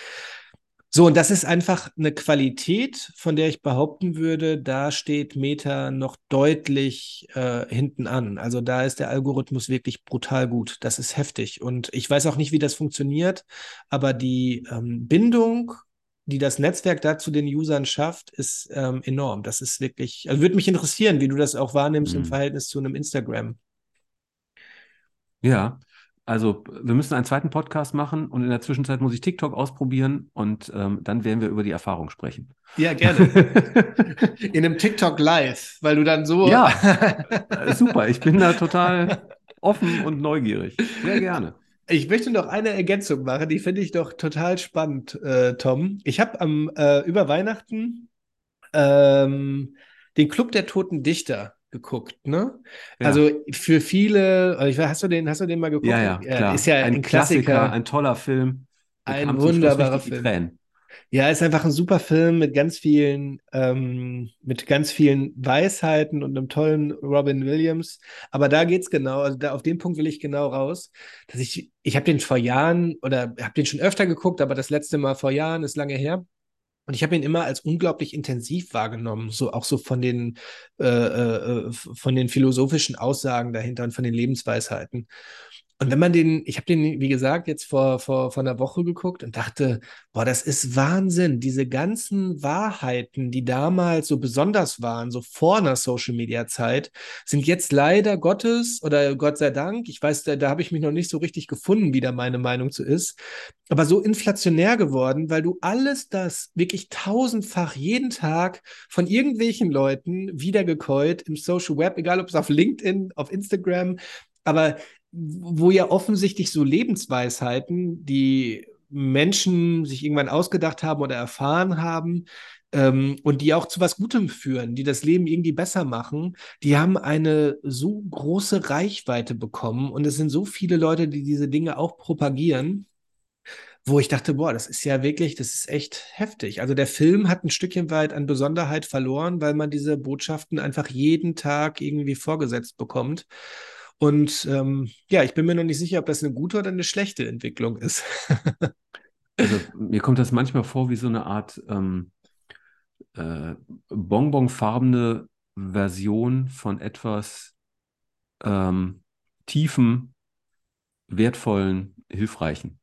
So, und das ist einfach eine Qualität, von der ich behaupten würde, da steht Meta noch deutlich äh, hinten an. Also da ist der Algorithmus wirklich brutal gut. Das ist heftig. Und ich weiß auch nicht, wie das funktioniert, aber die ähm, Bindung, die das Netzwerk da zu den Usern schafft, ist ähm, enorm. Das ist wirklich, also würde mich interessieren, wie du das auch wahrnimmst mhm. im Verhältnis zu einem Instagram. Ja, also wir müssen einen zweiten Podcast machen und in der Zwischenzeit muss ich TikTok ausprobieren und ähm, dann werden wir über die Erfahrung sprechen. Ja, gerne. in einem TikTok live, weil du dann so. Ja, super. Ich bin da total offen und neugierig. Sehr gerne. Ich möchte noch eine Ergänzung machen, die finde ich doch total spannend, äh, Tom. Ich habe am äh, über Weihnachten ähm, den Club der Toten Dichter geguckt, ne? Ja. Also für viele, also hast du den, hast du den mal geguckt? Ja, ja, klar. Ist ja ein, ein Klassiker, Klassiker, ein toller Film. Ein wunderbarer Film. Ja, ist einfach ein super Film mit ganz vielen, ähm, mit ganz vielen Weisheiten und einem tollen Robin Williams. Aber da geht's genau, also da auf den Punkt will ich genau raus, dass ich, ich habe den vor Jahren oder habe den schon öfter geguckt, aber das letzte Mal vor Jahren ist lange her. Und ich habe ihn immer als unglaublich intensiv wahrgenommen, so auch so von den, äh, äh, von den philosophischen Aussagen dahinter und von den Lebensweisheiten. Und wenn man den, ich habe den, wie gesagt, jetzt vor, vor, vor einer Woche geguckt und dachte, boah, das ist Wahnsinn. Diese ganzen Wahrheiten, die damals so besonders waren, so vor einer Social-Media-Zeit, sind jetzt leider Gottes oder Gott sei Dank, ich weiß, da, da habe ich mich noch nicht so richtig gefunden, wie da meine Meinung zu ist, aber so inflationär geworden, weil du alles das wirklich tausendfach jeden Tag von irgendwelchen Leuten wiedergekäut im Social Web, egal ob es auf LinkedIn, auf Instagram, aber wo ja offensichtlich so Lebensweisheiten, die Menschen sich irgendwann ausgedacht haben oder erfahren haben ähm, und die auch zu was Gutem führen, die das Leben irgendwie besser machen, die haben eine so große Reichweite bekommen und es sind so viele Leute, die diese Dinge auch propagieren wo ich dachte, boah, das ist ja wirklich, das ist echt heftig. Also der Film hat ein Stückchen weit an Besonderheit verloren, weil man diese Botschaften einfach jeden Tag irgendwie vorgesetzt bekommt. Und ähm, ja, ich bin mir noch nicht sicher, ob das eine gute oder eine schlechte Entwicklung ist. also mir kommt das manchmal vor wie so eine Art ähm, äh, bonbonfarbene Version von etwas ähm, tiefen, wertvollen, hilfreichen.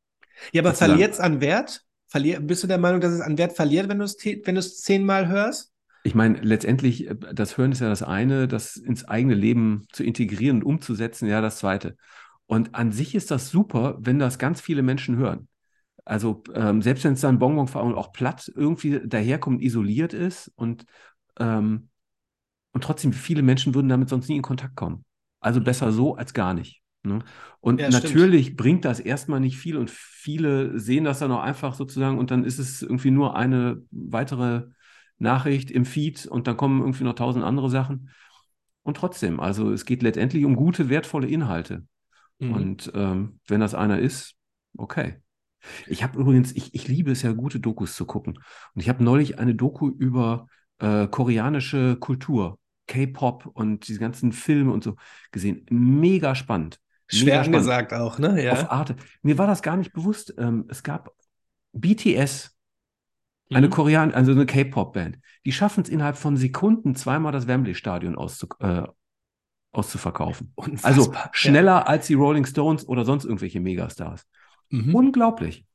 Ja, aber verliert es an Wert? Verlier, bist du der Meinung, dass es an Wert verliert, wenn du es wenn zehnmal hörst? Ich meine, letztendlich, äh, das Hören ist ja das eine, das ins eigene Leben zu integrieren und umzusetzen, ja, das zweite. Und an sich ist das super, wenn das ganz viele Menschen hören. Also ähm, selbst wenn es dann Bonbon auch platt irgendwie daherkommt, isoliert ist und, ähm, und trotzdem viele Menschen würden damit sonst nie in Kontakt kommen. Also besser so als gar nicht. Ne? Und ja, natürlich stimmt. bringt das erstmal nicht viel und viele sehen das dann auch einfach sozusagen und dann ist es irgendwie nur eine weitere Nachricht im Feed und dann kommen irgendwie noch tausend andere Sachen. Und trotzdem, also es geht letztendlich um gute, wertvolle Inhalte. Mhm. Und ähm, wenn das einer ist, okay. Ich habe übrigens, ich, ich liebe es ja, gute Dokus zu gucken. Und ich habe neulich eine Doku über äh, koreanische Kultur, K-Pop und diese ganzen Filme und so gesehen. Mega spannend. Schwer angesagt auch, ne? Ja. Auf Arte. Mir war das gar nicht bewusst. Ähm, es gab BTS, eine mhm. Korean, also eine K-Pop-Band. Die schaffen es innerhalb von Sekunden zweimal das Wembley-Stadion auszu, äh, auszuverkaufen. Unfassbar. Also schneller ja. als die Rolling Stones oder sonst irgendwelche Megastars. Mhm. Unglaublich.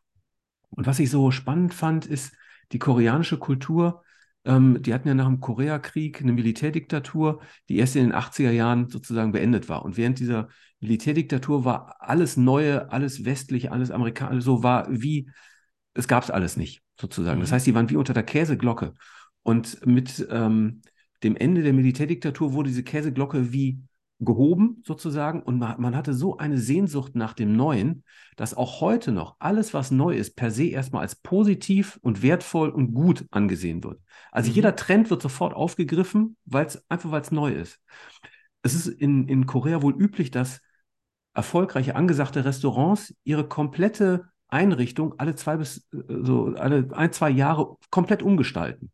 Und was ich so spannend fand, ist die koreanische Kultur. Ähm, die hatten ja nach dem Koreakrieg eine Militärdiktatur, die erst in den 80er Jahren sozusagen beendet war. Und während dieser Militärdiktatur war alles Neue, alles westlich, alles amerikanisch, so war wie, es gab es alles nicht sozusagen. Das mhm. heißt, die waren wie unter der Käseglocke. Und mit ähm, dem Ende der Militärdiktatur wurde diese Käseglocke wie gehoben sozusagen und man, man, hatte so eine Sehnsucht nach dem Neuen, dass auch heute noch alles, was neu ist, per se erstmal als positiv und wertvoll und gut angesehen wird. Also mhm. jeder Trend wird sofort aufgegriffen, weil's, einfach weil es neu ist. Es ist in, in Korea wohl üblich, dass erfolgreiche, angesagte Restaurants ihre komplette Einrichtung alle zwei bis äh, so alle ein, zwei Jahre komplett umgestalten.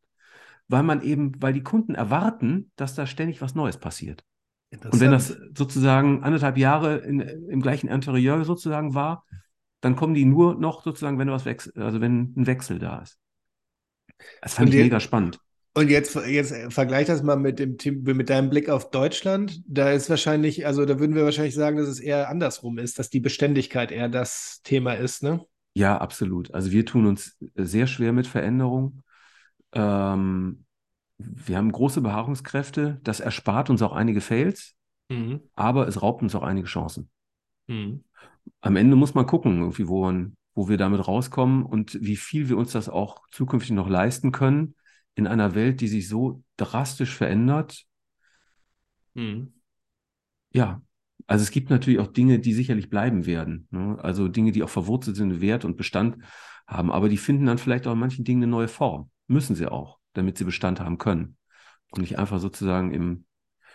Weil man eben, weil die Kunden erwarten, dass da ständig was Neues passiert. Und wenn das sozusagen anderthalb Jahre in, im gleichen Interieur sozusagen war, dann kommen die nur noch sozusagen, wenn was wechselt, also wenn ein Wechsel da ist. Das fand und ich mega spannend. Und jetzt, jetzt vergleich das mal mit dem mit deinem Blick auf Deutschland. Da ist wahrscheinlich, also da würden wir wahrscheinlich sagen, dass es eher andersrum ist, dass die Beständigkeit eher das Thema ist, ne? Ja, absolut. Also wir tun uns sehr schwer mit Veränderung. Ähm, wir haben große Beharrungskräfte. Das erspart uns auch einige Fails, mhm. aber es raubt uns auch einige Chancen. Mhm. Am Ende muss man gucken, irgendwie, wo, wo wir damit rauskommen und wie viel wir uns das auch zukünftig noch leisten können in einer Welt, die sich so drastisch verändert. Mhm. Ja, also es gibt natürlich auch Dinge, die sicherlich bleiben werden. Ne? Also Dinge, die auch verwurzelt sind, Wert und Bestand haben, aber die finden dann vielleicht auch in manchen Dingen eine neue Form. Müssen sie auch, damit sie Bestand haben können. Und nicht einfach sozusagen im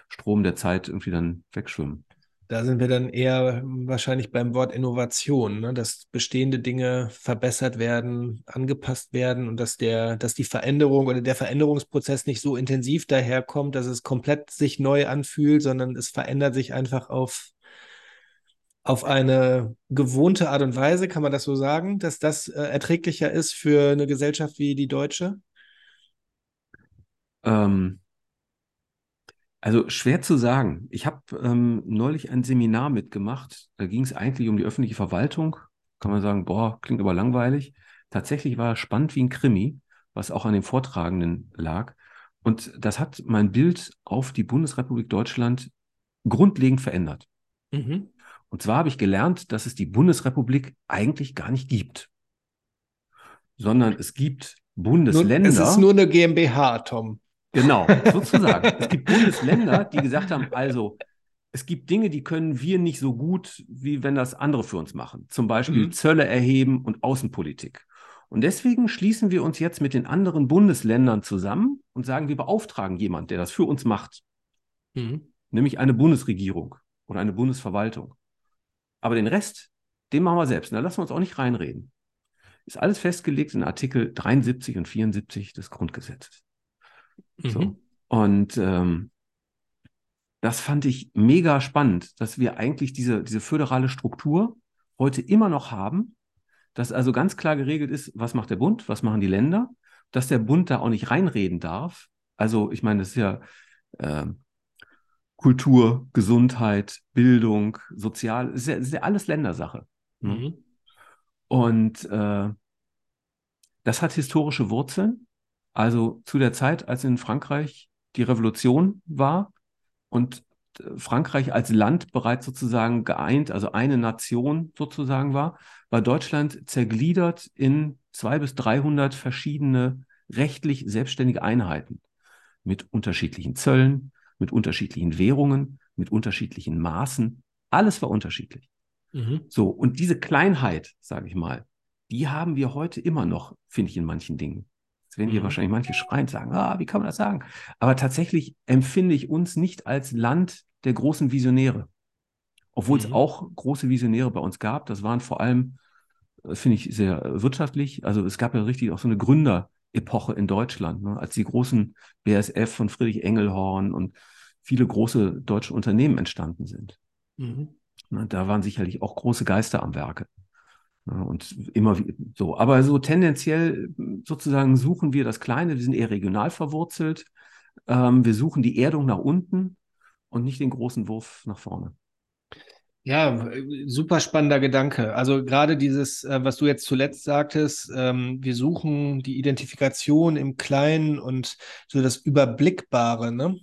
Strom der Zeit irgendwie dann wegschwimmen. Da sind wir dann eher wahrscheinlich beim Wort Innovation, ne? dass bestehende Dinge verbessert werden, angepasst werden und dass der, dass die Veränderung oder der Veränderungsprozess nicht so intensiv daherkommt, dass es komplett sich neu anfühlt, sondern es verändert sich einfach auf, auf eine gewohnte Art und Weise, kann man das so sagen, dass das äh, erträglicher ist für eine Gesellschaft wie die deutsche? Ähm, also schwer zu sagen. Ich habe ähm, neulich ein Seminar mitgemacht. Da ging es eigentlich um die öffentliche Verwaltung. Kann man sagen, boah, klingt aber langweilig. Tatsächlich war es spannend wie ein Krimi, was auch an den Vortragenden lag. Und das hat mein Bild auf die Bundesrepublik Deutschland grundlegend verändert. Mhm. Und zwar habe ich gelernt, dass es die Bundesrepublik eigentlich gar nicht gibt, sondern es gibt Bundesländer. Nur, es ist nur eine GmbH, Tom. Genau, sozusagen. es gibt Bundesländer, die gesagt haben, also es gibt Dinge, die können wir nicht so gut, wie wenn das andere für uns machen. Zum Beispiel mhm. Zölle erheben und Außenpolitik. Und deswegen schließen wir uns jetzt mit den anderen Bundesländern zusammen und sagen, wir beauftragen jemanden, der das für uns macht. Mhm. Nämlich eine Bundesregierung oder eine Bundesverwaltung. Aber den Rest, den machen wir selbst. Und da lassen wir uns auch nicht reinreden. Ist alles festgelegt in Artikel 73 und 74 des Grundgesetzes. So. Mhm. Und ähm, das fand ich mega spannend, dass wir eigentlich diese, diese föderale Struktur heute immer noch haben, dass also ganz klar geregelt ist, was macht der Bund, was machen die Länder, dass der Bund da auch nicht reinreden darf. Also ich meine, das ist ja äh, Kultur, Gesundheit, Bildung, Sozial, ist ja, ist ja alles Ländersache. Ne? Mhm. Und äh, das hat historische Wurzeln. Also zu der Zeit, als in Frankreich die Revolution war und äh, Frankreich als Land bereits sozusagen geeint, also eine Nation sozusagen war, war Deutschland zergliedert in zwei bis dreihundert verschiedene rechtlich selbstständige Einheiten mit unterschiedlichen Zöllen, mit unterschiedlichen Währungen, mit unterschiedlichen Maßen. Alles war unterschiedlich. Mhm. So, und diese Kleinheit, sage ich mal, die haben wir heute immer noch, finde ich, in manchen Dingen. Jetzt werden hier mhm. wahrscheinlich manche schreien sagen, ah, wie kann man das sagen? Aber tatsächlich empfinde ich uns nicht als Land der großen Visionäre. Obwohl mhm. es auch große Visionäre bei uns gab. Das waren vor allem, äh, finde ich, sehr wirtschaftlich. Also es gab ja richtig auch so eine Gründerepoche in Deutschland, ne? als die großen BSF von Friedrich Engelhorn und viele große deutsche Unternehmen entstanden sind. Mhm. Da waren sicherlich auch große Geister am Werke. Und immer so. Aber so tendenziell sozusagen suchen wir das Kleine, wir sind eher regional verwurzelt. Ähm, wir suchen die Erdung nach unten und nicht den großen Wurf nach vorne. Ja, super spannender Gedanke. Also gerade dieses, äh, was du jetzt zuletzt sagtest, ähm, wir suchen die Identifikation im Kleinen und so das Überblickbare. Ne?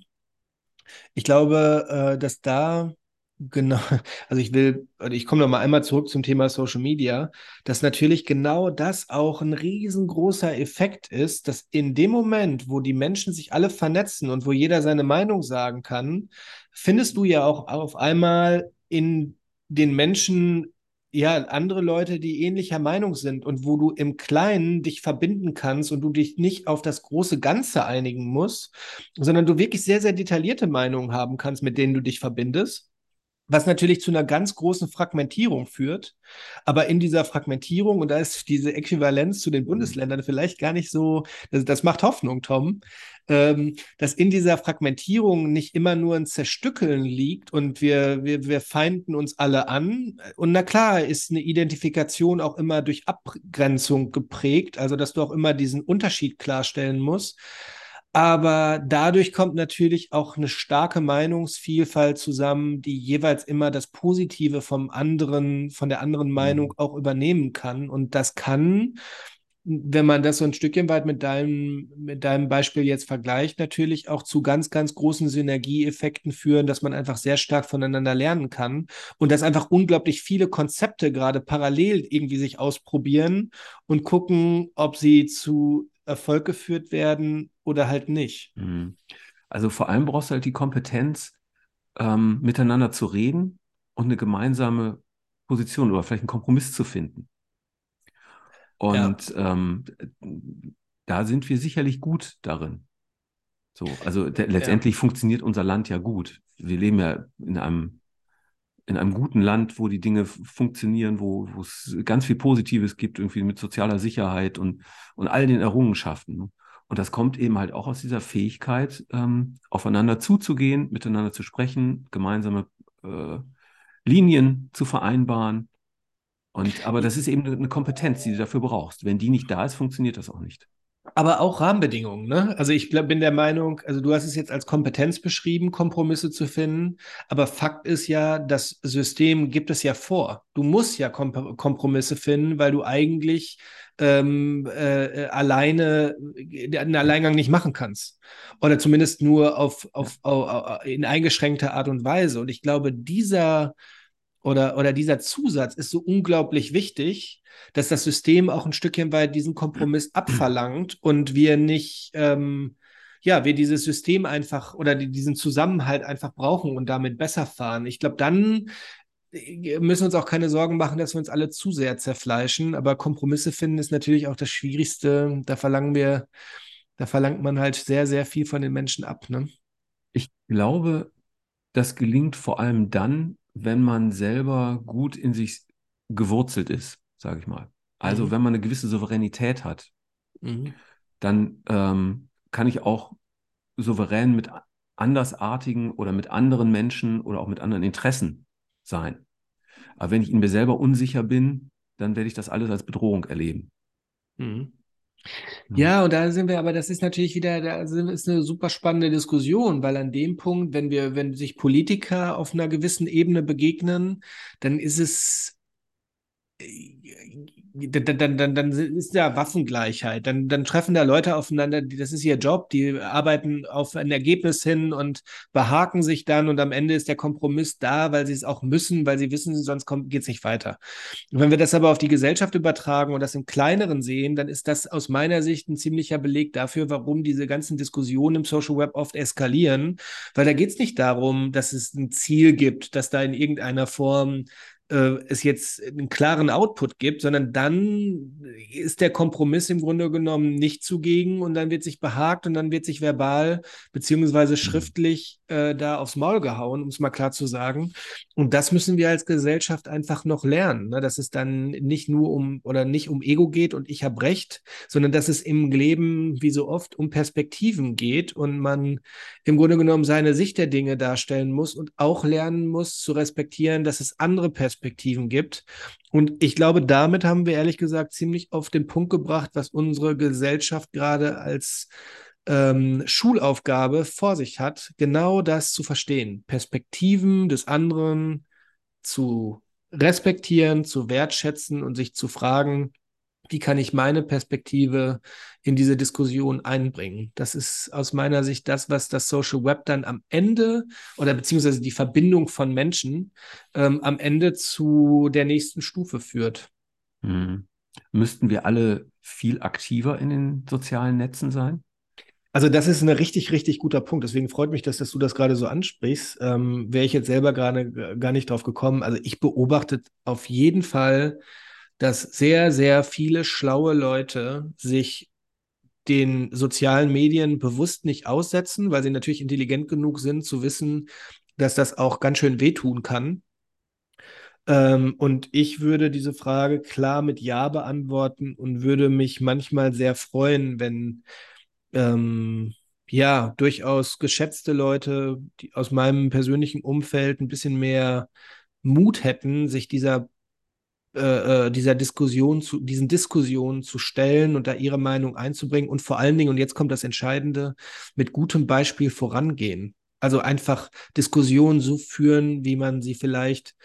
Ich glaube, äh, dass da Genau, also ich will, ich komme noch mal einmal zurück zum Thema Social Media, dass natürlich genau das auch ein riesengroßer Effekt ist, dass in dem Moment, wo die Menschen sich alle vernetzen und wo jeder seine Meinung sagen kann, findest du ja auch auf einmal in den Menschen ja andere Leute, die ähnlicher Meinung sind und wo du im Kleinen dich verbinden kannst und du dich nicht auf das große Ganze einigen musst, sondern du wirklich sehr, sehr detaillierte Meinungen haben kannst, mit denen du dich verbindest was natürlich zu einer ganz großen Fragmentierung führt. Aber in dieser Fragmentierung, und da ist diese Äquivalenz zu den mhm. Bundesländern vielleicht gar nicht so, das, das macht Hoffnung, Tom, ähm, dass in dieser Fragmentierung nicht immer nur ein Zerstückeln liegt und wir, wir, wir feinden uns alle an. Und na klar ist eine Identifikation auch immer durch Abgrenzung geprägt, also dass du auch immer diesen Unterschied klarstellen musst. Aber dadurch kommt natürlich auch eine starke Meinungsvielfalt zusammen, die jeweils immer das Positive vom anderen, von der anderen Meinung mhm. auch übernehmen kann. Und das kann, wenn man das so ein Stückchen weit mit deinem, mit deinem Beispiel jetzt vergleicht, natürlich auch zu ganz, ganz großen Synergieeffekten führen, dass man einfach sehr stark voneinander lernen kann und dass einfach unglaublich viele Konzepte gerade parallel irgendwie sich ausprobieren und gucken, ob sie zu Erfolg geführt werden oder halt nicht. Mhm. Also vor allem brauchst du halt die Kompetenz, ähm, miteinander zu reden und eine gemeinsame Position oder vielleicht einen Kompromiss zu finden. Und ja. ähm, da sind wir sicherlich gut darin. So, also letztendlich ja. funktioniert unser Land ja gut. Wir leben ja in einem in einem guten Land, wo die Dinge funktionieren, wo, es ganz viel Positives gibt, irgendwie mit sozialer Sicherheit und, und all den Errungenschaften. Ne? Und das kommt eben halt auch aus dieser Fähigkeit, ähm, aufeinander zuzugehen, miteinander zu sprechen, gemeinsame äh, Linien zu vereinbaren. Und, aber das ist eben eine Kompetenz, die du dafür brauchst. Wenn die nicht da ist, funktioniert das auch nicht aber auch Rahmenbedingungen. Ne? Also ich bin der Meinung, also du hast es jetzt als Kompetenz beschrieben, Kompromisse zu finden, aber Fakt ist ja, das System gibt es ja vor. Du musst ja Kom Kompromisse finden, weil du eigentlich ähm, äh, alleine einen Alleingang nicht machen kannst. Oder zumindest nur auf, auf, auf, in eingeschränkter Art und Weise. Und ich glaube, dieser oder, oder dieser Zusatz ist so unglaublich wichtig, dass das System auch ein Stückchen weit diesen Kompromiss abverlangt und wir nicht, ähm, ja, wir dieses System einfach oder die, diesen Zusammenhalt einfach brauchen und damit besser fahren. Ich glaube, dann äh, müssen wir uns auch keine Sorgen machen, dass wir uns alle zu sehr zerfleischen. Aber Kompromisse finden ist natürlich auch das Schwierigste. Da verlangen wir, da verlangt man halt sehr, sehr viel von den Menschen ab. Ne? Ich glaube, das gelingt vor allem dann, wenn man selber gut in sich gewurzelt ist, sage ich mal. Also mhm. wenn man eine gewisse Souveränität hat, mhm. dann ähm, kann ich auch souverän mit andersartigen oder mit anderen Menschen oder auch mit anderen Interessen sein. Aber wenn ich in mir selber unsicher bin, dann werde ich das alles als Bedrohung erleben. Mhm. Ja, und da sind wir, aber das ist natürlich wieder, da ist eine super spannende Diskussion, weil an dem Punkt, wenn wir, wenn sich Politiker auf einer gewissen Ebene begegnen, dann ist es dann, dann, dann, dann ist da Waffengleichheit. Dann, dann treffen da Leute aufeinander, die, das ist ihr Job, die arbeiten auf ein Ergebnis hin und behaken sich dann und am Ende ist der Kompromiss da, weil sie es auch müssen, weil sie wissen, sonst geht es nicht weiter. Und wenn wir das aber auf die Gesellschaft übertragen und das im Kleineren sehen, dann ist das aus meiner Sicht ein ziemlicher Beleg dafür, warum diese ganzen Diskussionen im Social Web oft eskalieren, weil da geht es nicht darum, dass es ein Ziel gibt, dass da in irgendeiner Form äh, es jetzt einen klaren Output gibt, sondern dann ist der Kompromiss im Grunde genommen nicht zugegen und dann wird sich behagt und dann wird sich verbal beziehungsweise mhm. schriftlich äh, da aufs Maul gehauen, um es mal klar zu sagen. Und das müssen wir als Gesellschaft einfach noch lernen, ne? dass es dann nicht nur um oder nicht um Ego geht und ich habe Recht, sondern dass es im Leben wie so oft um Perspektiven geht und man im Grunde genommen seine Sicht der Dinge darstellen muss und auch lernen muss zu respektieren, dass es andere Perspektiven gibt. Und ich glaube, damit haben wir ehrlich gesagt ziemlich auf den Punkt gebracht, was unsere Gesellschaft gerade als ähm, Schulaufgabe vor sich hat, genau das zu verstehen, Perspektiven des anderen zu respektieren, zu wertschätzen und sich zu fragen, wie kann ich meine Perspektive in diese Diskussion einbringen? Das ist aus meiner Sicht das, was das Social Web dann am Ende oder beziehungsweise die Verbindung von Menschen ähm, am Ende zu der nächsten Stufe führt. Hm. Müssten wir alle viel aktiver in den sozialen Netzen sein? Also das ist ein richtig, richtig guter Punkt. Deswegen freut mich, dass, dass du das gerade so ansprichst. Ähm, Wäre ich jetzt selber gerade gar nicht drauf gekommen. Also ich beobachte auf jeden Fall, dass sehr, sehr viele schlaue Leute sich den sozialen Medien bewusst nicht aussetzen, weil sie natürlich intelligent genug sind zu wissen, dass das auch ganz schön wehtun kann. Ähm, und ich würde diese Frage klar mit Ja beantworten und würde mich manchmal sehr freuen, wenn ähm, ja durchaus geschätzte Leute die aus meinem persönlichen Umfeld ein bisschen mehr Mut hätten, sich dieser äh, äh, dieser Diskussion zu, diesen Diskussionen zu stellen und da ihre Meinung einzubringen und vor allen Dingen, und jetzt kommt das Entscheidende, mit gutem Beispiel vorangehen. Also einfach Diskussionen so führen, wie man sie vielleicht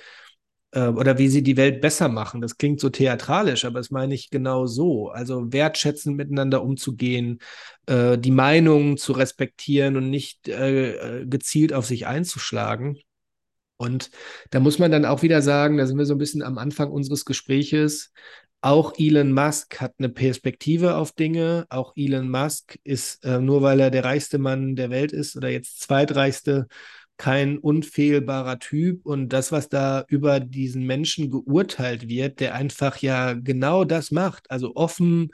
äh, oder wie sie die Welt besser machen. Das klingt so theatralisch, aber das meine ich genau so. Also wertschätzend miteinander umzugehen, äh, die Meinungen zu respektieren und nicht äh, gezielt auf sich einzuschlagen. Und da muss man dann auch wieder sagen, da sind wir so ein bisschen am Anfang unseres Gespräches, auch Elon Musk hat eine Perspektive auf Dinge. Auch Elon Musk ist, äh, nur weil er der reichste Mann der Welt ist oder jetzt zweitreichste, kein unfehlbarer Typ. Und das, was da über diesen Menschen geurteilt wird, der einfach ja genau das macht, also offen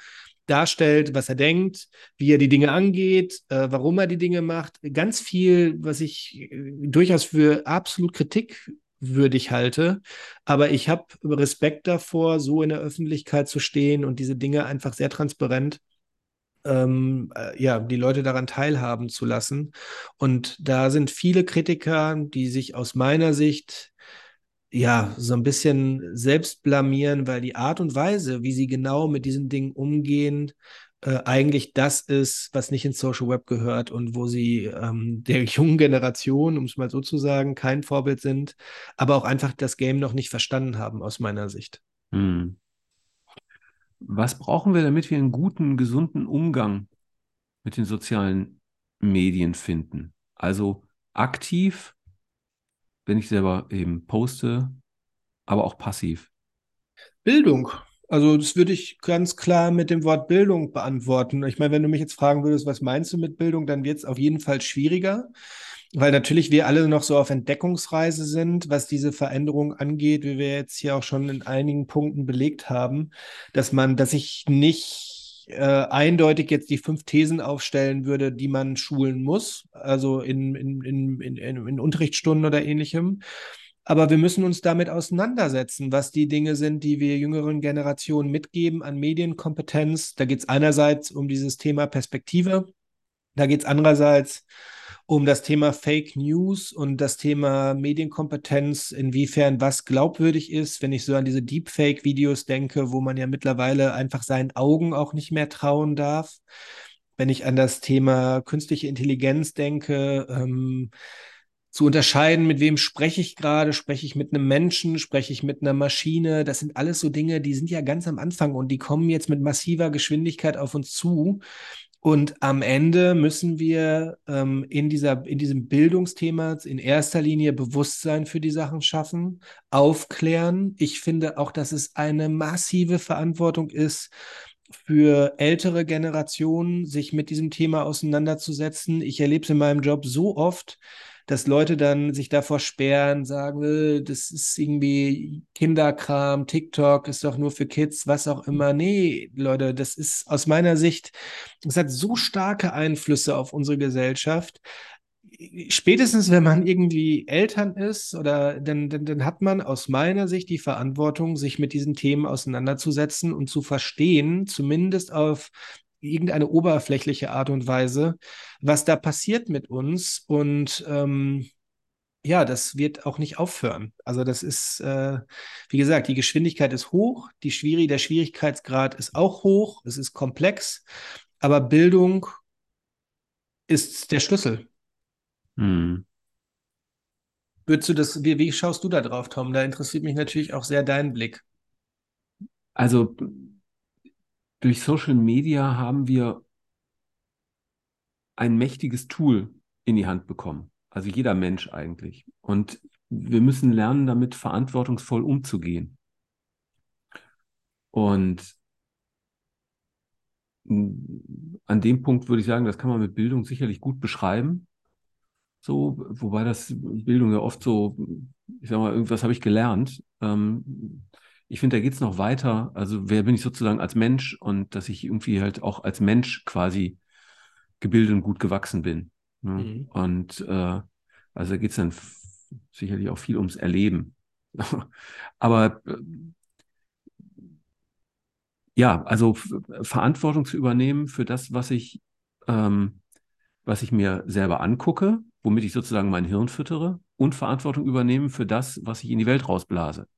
darstellt, was er denkt, wie er die Dinge angeht, äh, warum er die Dinge macht. Ganz viel, was ich äh, durchaus für absolut kritikwürdig halte. Aber ich habe Respekt davor, so in der Öffentlichkeit zu stehen und diese Dinge einfach sehr transparent ähm, äh, ja, die Leute daran teilhaben zu lassen. Und da sind viele Kritiker, die sich aus meiner Sicht ja, so ein bisschen selbst blamieren, weil die Art und Weise, wie sie genau mit diesen Dingen umgehen, äh, eigentlich das ist, was nicht ins Social Web gehört und wo sie ähm, der jungen Generation, um es mal so zu sagen, kein Vorbild sind, aber auch einfach das Game noch nicht verstanden haben, aus meiner Sicht. Hm. Was brauchen wir, damit wir einen guten, gesunden Umgang mit den sozialen Medien finden? Also aktiv wenn ich selber eben poste, aber auch passiv? Bildung. Also das würde ich ganz klar mit dem Wort Bildung beantworten. Ich meine, wenn du mich jetzt fragen würdest, was meinst du mit Bildung, dann wird es auf jeden Fall schwieriger, weil natürlich wir alle noch so auf Entdeckungsreise sind, was diese Veränderung angeht, wie wir jetzt hier auch schon in einigen Punkten belegt haben, dass man, dass ich nicht äh, eindeutig jetzt die fünf Thesen aufstellen würde, die man schulen muss, also in, in, in, in, in Unterrichtsstunden oder ähnlichem. Aber wir müssen uns damit auseinandersetzen, was die Dinge sind, die wir jüngeren Generationen mitgeben an Medienkompetenz. Da geht es einerseits um dieses Thema Perspektive. Da geht es andererseits um das Thema Fake News und das Thema Medienkompetenz, inwiefern was glaubwürdig ist, wenn ich so an diese Deepfake-Videos denke, wo man ja mittlerweile einfach seinen Augen auch nicht mehr trauen darf. Wenn ich an das Thema künstliche Intelligenz denke, ähm, zu unterscheiden, mit wem spreche ich gerade, spreche ich mit einem Menschen, spreche ich mit einer Maschine. Das sind alles so Dinge, die sind ja ganz am Anfang und die kommen jetzt mit massiver Geschwindigkeit auf uns zu. Und am Ende müssen wir ähm, in, dieser, in diesem Bildungsthema in erster Linie Bewusstsein für die Sachen schaffen, aufklären. Ich finde auch, dass es eine massive Verantwortung ist, für ältere Generationen, sich mit diesem Thema auseinanderzusetzen. Ich erlebe es in meinem Job so oft, dass Leute dann sich davor sperren, sagen, äh, das ist irgendwie Kinderkram, TikTok ist doch nur für Kids, was auch immer. Nee, Leute, das ist aus meiner Sicht, es hat so starke Einflüsse auf unsere Gesellschaft spätestens wenn man irgendwie Eltern ist oder dann, dann, dann hat man aus meiner Sicht die Verantwortung, sich mit diesen Themen auseinanderzusetzen und zu verstehen, zumindest auf irgendeine oberflächliche Art und Weise, was da passiert mit uns. Und ähm, ja, das wird auch nicht aufhören. Also das ist, äh, wie gesagt, die Geschwindigkeit ist hoch, die Schwierig der Schwierigkeitsgrad ist auch hoch, es ist komplex, aber Bildung ist der Schlüssel. Hm. Würdest du das, wie, wie schaust du da drauf, Tom? Da interessiert mich natürlich auch sehr dein Blick. Also durch Social Media haben wir ein mächtiges Tool in die Hand bekommen. Also jeder Mensch eigentlich. Und wir müssen lernen, damit verantwortungsvoll umzugehen. Und an dem Punkt würde ich sagen, das kann man mit Bildung sicherlich gut beschreiben. So, wobei das Bildung ja oft so, ich sag mal, irgendwas habe ich gelernt. Ähm, ich finde, da geht es noch weiter. Also wer bin ich sozusagen als Mensch und dass ich irgendwie halt auch als Mensch quasi gebildet und gut gewachsen bin. Ne? Mhm. Und äh, Also da geht es dann sicherlich auch viel ums Erleben. Aber äh, ja, also Verantwortung zu übernehmen für das, was ich, ähm, was ich mir selber angucke, womit ich sozusagen mein Hirn füttere, und Verantwortung übernehmen für das, was ich in die Welt rausblase.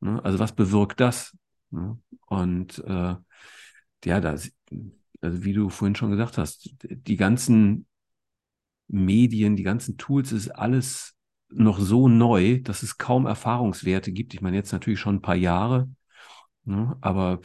Ne? Also was bewirkt das? Ne? Und äh, ja, das, also wie du vorhin schon gesagt hast, die ganzen Medien, die ganzen Tools, ist alles noch so neu, dass es kaum Erfahrungswerte gibt. Ich meine, jetzt natürlich schon ein paar Jahre, ne? aber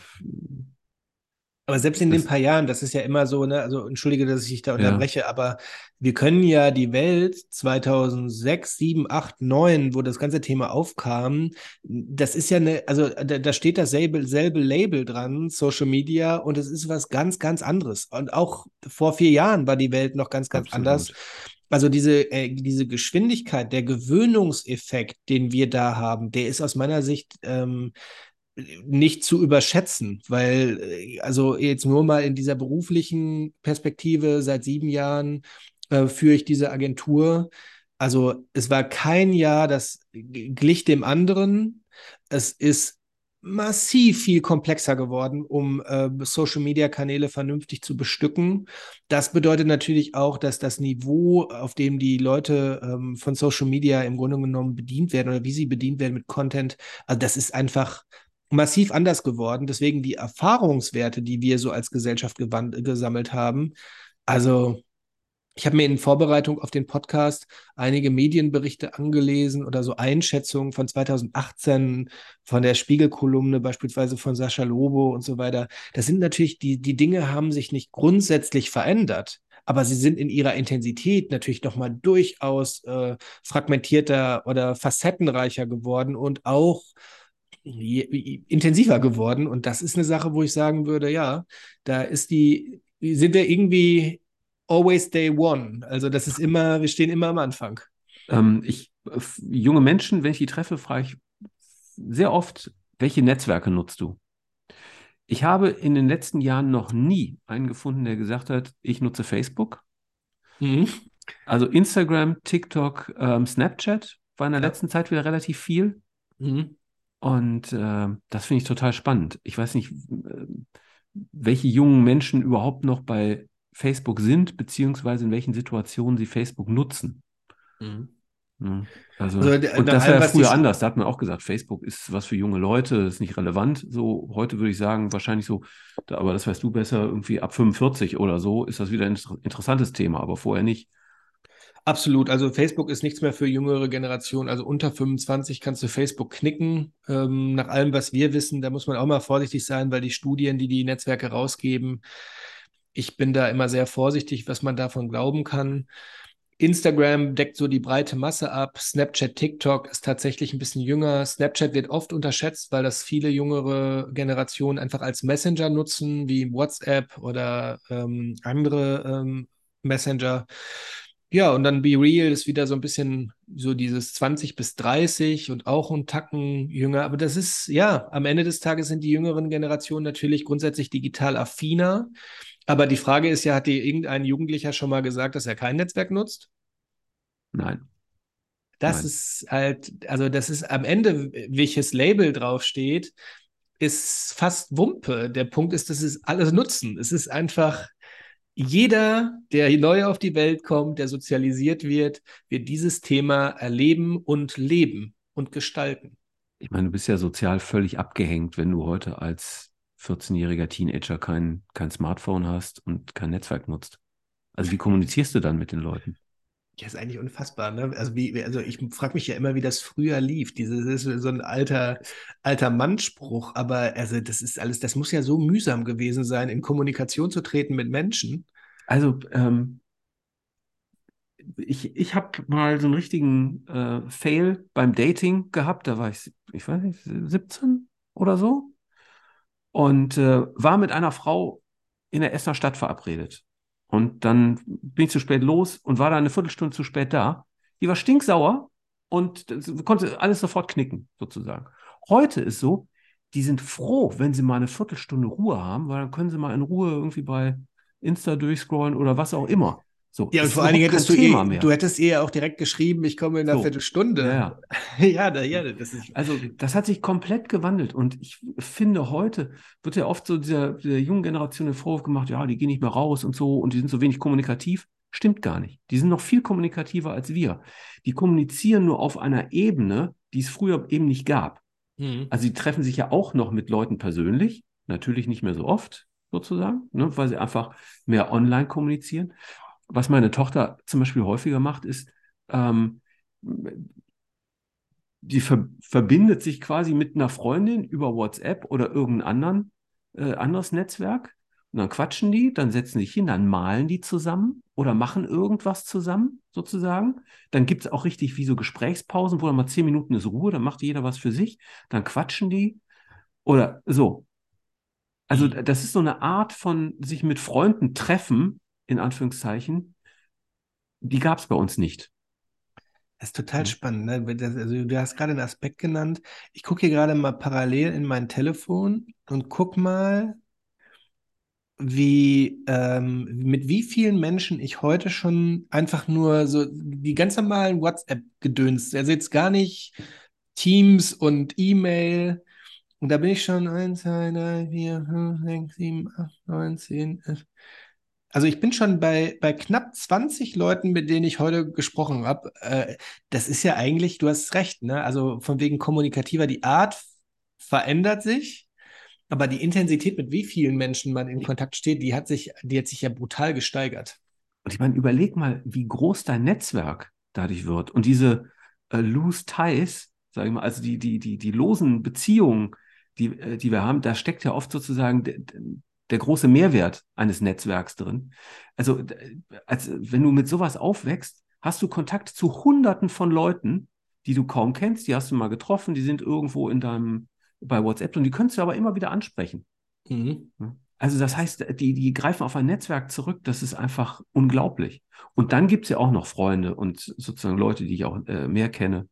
aber selbst in den paar Jahren, das ist ja immer so, ne, also entschuldige, dass ich dich da unterbreche, ja. aber wir können ja die Welt 2006, 7, 8, 9, wo das ganze Thema aufkam, das ist ja eine, also da, da steht dasselbe selbe Label dran, Social Media, und es ist was ganz, ganz anderes. Und auch vor vier Jahren war die Welt noch ganz, ganz Absolut. anders. Also diese, äh, diese Geschwindigkeit, der Gewöhnungseffekt, den wir da haben, der ist aus meiner Sicht ähm, nicht zu überschätzen, weil äh, also jetzt nur mal in dieser beruflichen Perspektive seit sieben Jahren äh, führe ich diese Agentur. Also es war kein Jahr, das glich dem anderen. Es ist massiv viel komplexer geworden, um äh, Social-Media-Kanäle vernünftig zu bestücken. Das bedeutet natürlich auch, dass das Niveau, auf dem die Leute ähm, von Social Media im Grunde genommen bedient werden oder wie sie bedient werden mit Content, also das ist einfach massiv anders geworden. Deswegen die Erfahrungswerte, die wir so als Gesellschaft gesammelt haben. Also ich habe mir in Vorbereitung auf den Podcast einige Medienberichte angelesen oder so Einschätzungen von 2018 von der Spiegelkolumne, beispielsweise von Sascha Lobo und so weiter. Das sind natürlich, die, die Dinge haben sich nicht grundsätzlich verändert, aber sie sind in ihrer Intensität natürlich nochmal durchaus äh, fragmentierter oder facettenreicher geworden und auch intensiver geworden. Und das ist eine Sache, wo ich sagen würde, ja, da ist die, sind wir irgendwie always day one. Also das ist immer, wir stehen immer am Anfang. Ähm, ich, junge Menschen, wenn ich die treffe, frage ich sehr oft, welche Netzwerke nutzt du? Ich habe in den letzten Jahren noch nie einen gefunden, der gesagt hat, ich nutze Facebook. Mhm. Also Instagram, TikTok, ähm, Snapchat war in der ja. letzten Zeit wieder relativ viel. Mhm. Und äh, das finde ich total spannend. Ich weiß nicht, äh, welche jungen Menschen überhaupt noch bei Facebook sind, beziehungsweise in welchen Situationen sie Facebook nutzen. Mhm. Ja, also, also, und das war ja früher anders. Da hat man auch gesagt, Facebook ist was für junge Leute, ist nicht relevant. So, heute würde ich sagen, wahrscheinlich so, aber das weißt du besser, irgendwie ab 45 oder so ist das wieder ein interessantes Thema, aber vorher nicht. Absolut. Also Facebook ist nichts mehr für jüngere Generationen. Also unter 25 kannst du Facebook knicken. Ähm, nach allem, was wir wissen, da muss man auch mal vorsichtig sein, weil die Studien, die die Netzwerke rausgeben, ich bin da immer sehr vorsichtig, was man davon glauben kann. Instagram deckt so die breite Masse ab. Snapchat, TikTok ist tatsächlich ein bisschen jünger. Snapchat wird oft unterschätzt, weil das viele jüngere Generationen einfach als Messenger nutzen, wie WhatsApp oder ähm, andere ähm, Messenger. Ja, und dann Be Real ist wieder so ein bisschen so dieses 20 bis 30 und auch ein Tacken jünger. Aber das ist, ja, am Ende des Tages sind die jüngeren Generationen natürlich grundsätzlich digital affiner. Aber die Frage ist ja, hat dir irgendein Jugendlicher schon mal gesagt, dass er kein Netzwerk nutzt? Nein. Das Nein. ist halt, also das ist am Ende, welches Label draufsteht, ist fast Wumpe. Der Punkt ist, das ist alles Nutzen. Es ist einfach, jeder, der neu auf die Welt kommt, der sozialisiert wird, wird dieses Thema erleben und leben und gestalten. Ich meine, du bist ja sozial völlig abgehängt, wenn du heute als 14-jähriger Teenager kein, kein Smartphone hast und kein Netzwerk nutzt. Also wie kommunizierst du dann mit den Leuten? Ja, ist eigentlich unfassbar, ne? Also, wie, also ich frage mich ja immer, wie das früher lief. Dieses ist so ein alter, alter Mannspruch, aber also das ist alles, das muss ja so mühsam gewesen sein, in Kommunikation zu treten mit Menschen. Also, ähm, ich, ich habe mal so einen richtigen äh, Fail beim Dating gehabt. Da war ich, ich weiß nicht, 17 oder so. Und äh, war mit einer Frau in der Essener Stadt verabredet. Und dann bin ich zu spät los und war da eine Viertelstunde zu spät da. Die war stinksauer und konnte alles sofort knicken, sozusagen. Heute ist so, die sind froh, wenn sie mal eine Viertelstunde Ruhe haben, weil dann können sie mal in Ruhe irgendwie bei Insta durchscrollen oder was auch immer. So, ja, und vor allen Dingen hättest du Thema eh, mehr. du hättest eher auch direkt geschrieben, ich komme in einer so. Viertelstunde. Ja, ja. ja, da, ja, das ist. Also, das hat sich komplett gewandelt. Und ich finde, heute wird ja oft so dieser, dieser jungen Generation der Vorwurf gemacht, ja, die gehen nicht mehr raus und so und die sind so wenig kommunikativ. Stimmt gar nicht. Die sind noch viel kommunikativer als wir. Die kommunizieren nur auf einer Ebene, die es früher eben nicht gab. Mhm. Also, sie treffen sich ja auch noch mit Leuten persönlich, natürlich nicht mehr so oft, sozusagen, ne, weil sie einfach mehr online kommunizieren was meine Tochter zum Beispiel häufiger macht, ist, ähm, die ver verbindet sich quasi mit einer Freundin über WhatsApp oder irgendein anderen, äh, anderes Netzwerk. Und dann quatschen die, dann setzen sich hin, dann malen die zusammen oder machen irgendwas zusammen, sozusagen. Dann gibt es auch richtig wie so Gesprächspausen, wo dann mal zehn Minuten ist Ruhe, dann macht jeder was für sich, dann quatschen die oder so. Also mhm. das ist so eine Art von sich mit Freunden treffen, in Anführungszeichen, die gab es bei uns nicht. Das ist total mhm. spannend. Ne? Das, also, du hast gerade einen Aspekt genannt. Ich gucke hier gerade mal parallel in mein Telefon und guck mal, wie ähm, mit wie vielen Menschen ich heute schon einfach nur so die ganz normalen WhatsApp-Gedöns, also jetzt gar nicht Teams und E-Mail. Und da bin ich schon 1, 2, 3, 4, 5, 6, 7, 8, 9, 10, 11. Also ich bin schon bei, bei knapp 20 Leuten, mit denen ich heute gesprochen habe. Äh, das ist ja eigentlich, du hast recht, ne? Also von wegen kommunikativer, die Art verändert sich, aber die Intensität, mit wie vielen Menschen man in Kontakt steht, die hat sich, die hat sich ja brutal gesteigert. Und ich meine, überleg mal, wie groß dein Netzwerk dadurch wird. Und diese äh, loose ties, sage ich mal, also die, die, die, die losen Beziehungen, die, äh, die wir haben, da steckt ja oft sozusagen der große Mehrwert eines Netzwerks drin. Also, als, wenn du mit sowas aufwächst, hast du Kontakt zu Hunderten von Leuten, die du kaum kennst, die hast du mal getroffen, die sind irgendwo in deinem, bei WhatsApp und die könntest du aber immer wieder ansprechen. Mhm. Also das heißt, die, die greifen auf ein Netzwerk zurück, das ist einfach unglaublich. Und dann gibt es ja auch noch Freunde und sozusagen Leute, die ich auch äh, mehr kenne,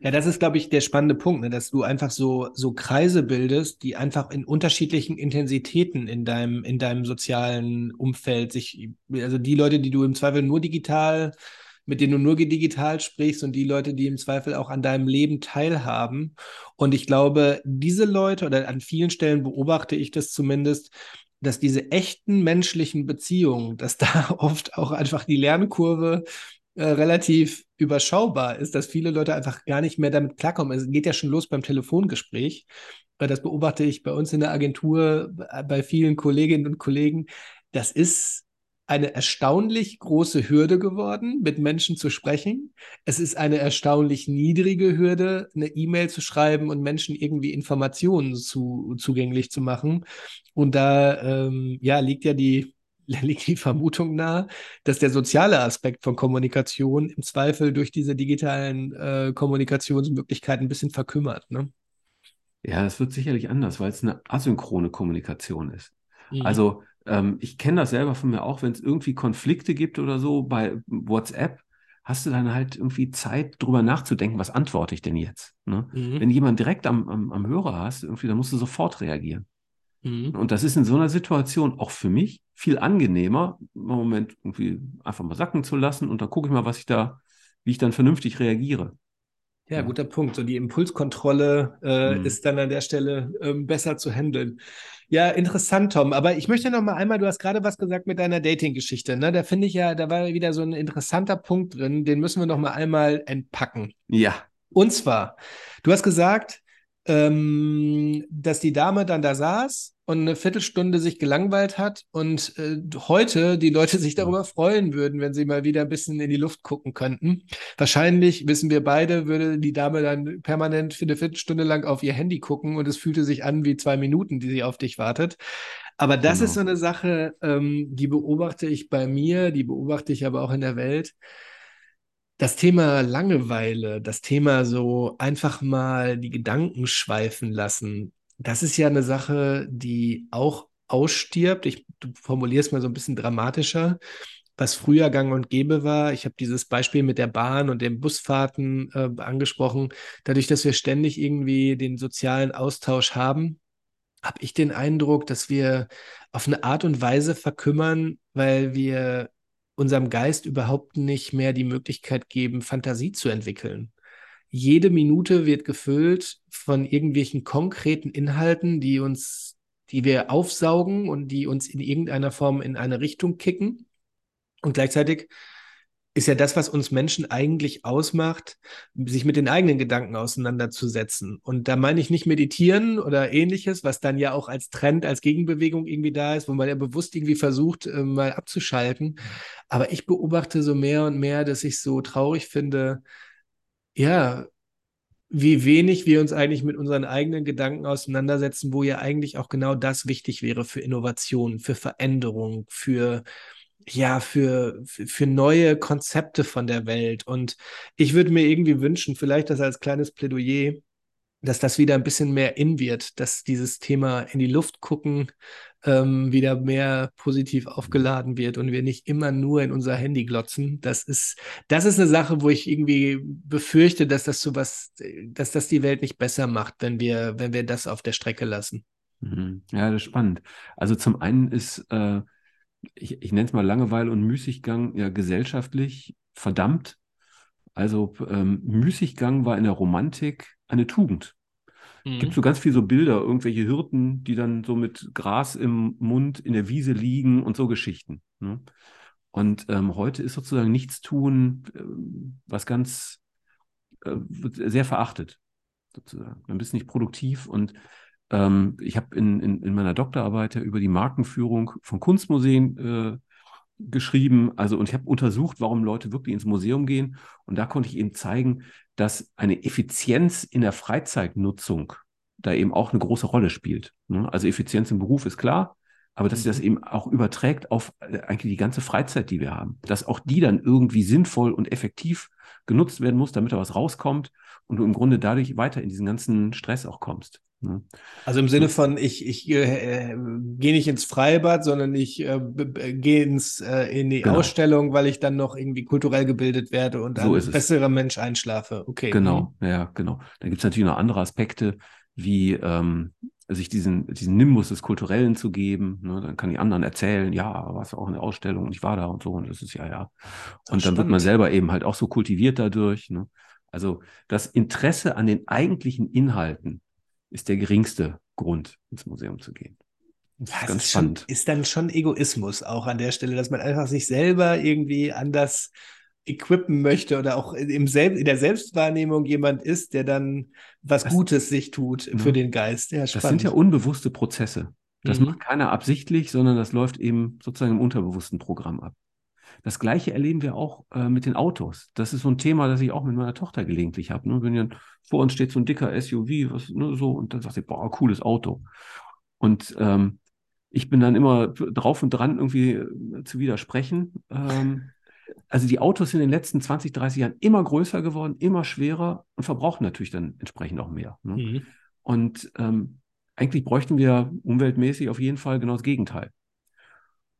ja, das ist, glaube ich, der spannende Punkt, ne? dass du einfach so, so Kreise bildest, die einfach in unterschiedlichen Intensitäten in deinem, in deinem sozialen Umfeld sich, also die Leute, die du im Zweifel nur digital, mit denen du nur digital sprichst und die Leute, die im Zweifel auch an deinem Leben teilhaben. Und ich glaube, diese Leute oder an vielen Stellen beobachte ich das zumindest, dass diese echten menschlichen Beziehungen, dass da oft auch einfach die Lernkurve äh, relativ überschaubar ist, dass viele Leute einfach gar nicht mehr damit klarkommen. Es geht ja schon los beim Telefongespräch. Das beobachte ich bei uns in der Agentur, äh, bei vielen Kolleginnen und Kollegen. Das ist eine erstaunlich große Hürde geworden, mit Menschen zu sprechen. Es ist eine erstaunlich niedrige Hürde, eine E-Mail zu schreiben und Menschen irgendwie Informationen zu, zugänglich zu machen. Und da ähm, ja, liegt ja die liegt die Vermutung nahe, dass der soziale Aspekt von Kommunikation im Zweifel durch diese digitalen äh, Kommunikationsmöglichkeiten ein bisschen verkümmert. Ne? Ja, das wird sicherlich anders, weil es eine asynchrone Kommunikation ist. Mhm. Also ähm, ich kenne das selber von mir auch, wenn es irgendwie Konflikte gibt oder so bei WhatsApp, hast du dann halt irgendwie Zeit, drüber nachzudenken, was antworte ich denn jetzt? Ne? Mhm. Wenn jemand direkt am, am, am Hörer hast, irgendwie, dann musst du sofort reagieren. Mhm. Und das ist in so einer Situation auch für mich viel angenehmer, im Moment irgendwie einfach mal sacken zu lassen und dann gucke ich mal, was ich da, wie ich dann vernünftig reagiere. Ja, guter Punkt. So die Impulskontrolle äh, mhm. ist dann an der Stelle ähm, besser zu handeln. Ja, interessant, Tom. Aber ich möchte noch mal einmal, du hast gerade was gesagt mit deiner Dating-Geschichte. Ne? Da finde ich ja, da war wieder so ein interessanter Punkt drin. Den müssen wir noch mal einmal entpacken. Ja. Und zwar, du hast gesagt, ähm, dass die Dame dann da saß und eine Viertelstunde sich gelangweilt hat und äh, heute die Leute sich darüber freuen würden, wenn sie mal wieder ein bisschen in die Luft gucken könnten. Wahrscheinlich, wissen wir beide, würde die Dame dann permanent für eine Viertelstunde lang auf ihr Handy gucken und es fühlte sich an wie zwei Minuten, die sie auf dich wartet. Aber das genau. ist so eine Sache, ähm, die beobachte ich bei mir, die beobachte ich aber auch in der Welt. Das Thema Langeweile, das Thema so einfach mal die Gedanken schweifen lassen, das ist ja eine Sache, die auch ausstirbt. Ich formuliere es mal so ein bisschen dramatischer. Was früher gang und gäbe war, ich habe dieses Beispiel mit der Bahn und den Busfahrten äh, angesprochen. Dadurch, dass wir ständig irgendwie den sozialen Austausch haben, habe ich den Eindruck, dass wir auf eine Art und Weise verkümmern, weil wir unserem Geist überhaupt nicht mehr die Möglichkeit geben, Fantasie zu entwickeln. Jede Minute wird gefüllt von irgendwelchen konkreten Inhalten, die uns, die wir aufsaugen und die uns in irgendeiner Form in eine Richtung kicken. Und gleichzeitig ist ja das, was uns Menschen eigentlich ausmacht, sich mit den eigenen Gedanken auseinanderzusetzen. Und da meine ich nicht meditieren oder ähnliches, was dann ja auch als Trend, als Gegenbewegung irgendwie da ist, wo man ja bewusst irgendwie versucht, äh, mal abzuschalten. Aber ich beobachte so mehr und mehr, dass ich so traurig finde, ja, wie wenig wir uns eigentlich mit unseren eigenen Gedanken auseinandersetzen, wo ja eigentlich auch genau das wichtig wäre für Innovation, für Veränderung, für ja, für, für neue Konzepte von der Welt. Und ich würde mir irgendwie wünschen, vielleicht das als kleines Plädoyer, dass das wieder ein bisschen mehr in wird, dass dieses Thema in die Luft gucken ähm, wieder mehr positiv aufgeladen wird und wir nicht immer nur in unser Handy glotzen. Das ist, das ist eine Sache, wo ich irgendwie befürchte, dass das sowas, dass das die Welt nicht besser macht, wenn wir, wenn wir das auf der Strecke lassen. Mhm. Ja, das ist spannend. Also zum einen ist äh, ich, ich nenne es mal Langeweile und Müßiggang ja gesellschaftlich verdammt. Also ähm, Müßiggang war in der Romantik eine Tugend. Mhm. Gibt so ganz viel so Bilder, irgendwelche Hirten, die dann so mit Gras im Mund in der Wiese liegen und so Geschichten. Ne? Und ähm, heute ist sozusagen nichts tun, äh, was ganz äh, sehr verachtet, sozusagen. Man ist nicht produktiv und ähm, ich habe in, in, in, meiner Doktorarbeit ja über die Markenführung von Kunstmuseen äh, geschrieben. Also, und ich habe untersucht, warum Leute wirklich ins Museum gehen. Und da konnte ich eben zeigen, dass eine Effizienz in der Freizeitnutzung da eben auch eine große Rolle spielt. Ne? Also Effizienz im Beruf ist klar, aber dass mhm. sie das eben auch überträgt auf äh, eigentlich die ganze Freizeit, die wir haben. Dass auch die dann irgendwie sinnvoll und effektiv genutzt werden muss, damit da was rauskommt und du im Grunde dadurch weiter in diesen ganzen Stress auch kommst. Ne? Also im Sinne von, ich, ich äh, gehe nicht ins Freibad, sondern ich äh, gehe ins äh, in die genau. Ausstellung, weil ich dann noch irgendwie kulturell gebildet werde und so ein besserer Mensch einschlafe. Okay. Genau, mhm. ja, genau. Da gibt es natürlich noch andere Aspekte, wie ähm, sich diesen, diesen Nimbus des Kulturellen zu geben. Ne? Dann kann die anderen erzählen, ja, warst du auch in der Ausstellung und ich war da und so und das ist ja, ja. Und Ach, dann wird man selber eben halt auch so kultiviert dadurch. Ne? Also das Interesse an den eigentlichen Inhalten ist der geringste Grund, ins Museum zu gehen. Das ja, ist ganz ist spannend. Schon, ist dann schon Egoismus auch an der Stelle, dass man einfach sich selber irgendwie anders equippen möchte oder auch im Sel in der Selbstwahrnehmung jemand ist, der dann was das, Gutes sich tut ja. für den Geist. Ja, das sind ja unbewusste Prozesse. Das mhm. macht keiner absichtlich, sondern das läuft eben sozusagen im unterbewussten Programm ab. Das Gleiche erleben wir auch äh, mit den Autos. Das ist so ein Thema, das ich auch mit meiner Tochter gelegentlich habe. Ne? Wenn dann vor uns steht so ein dicker SUV, was ne, so, und dann sagt sie, boah, cooles Auto. Und ähm, ich bin dann immer drauf und dran, irgendwie äh, zu widersprechen. Ähm, also die Autos sind in den letzten 20, 30 Jahren immer größer geworden, immer schwerer und verbrauchen natürlich dann entsprechend auch mehr. Ne? Mhm. Und ähm, eigentlich bräuchten wir umweltmäßig auf jeden Fall genau das Gegenteil.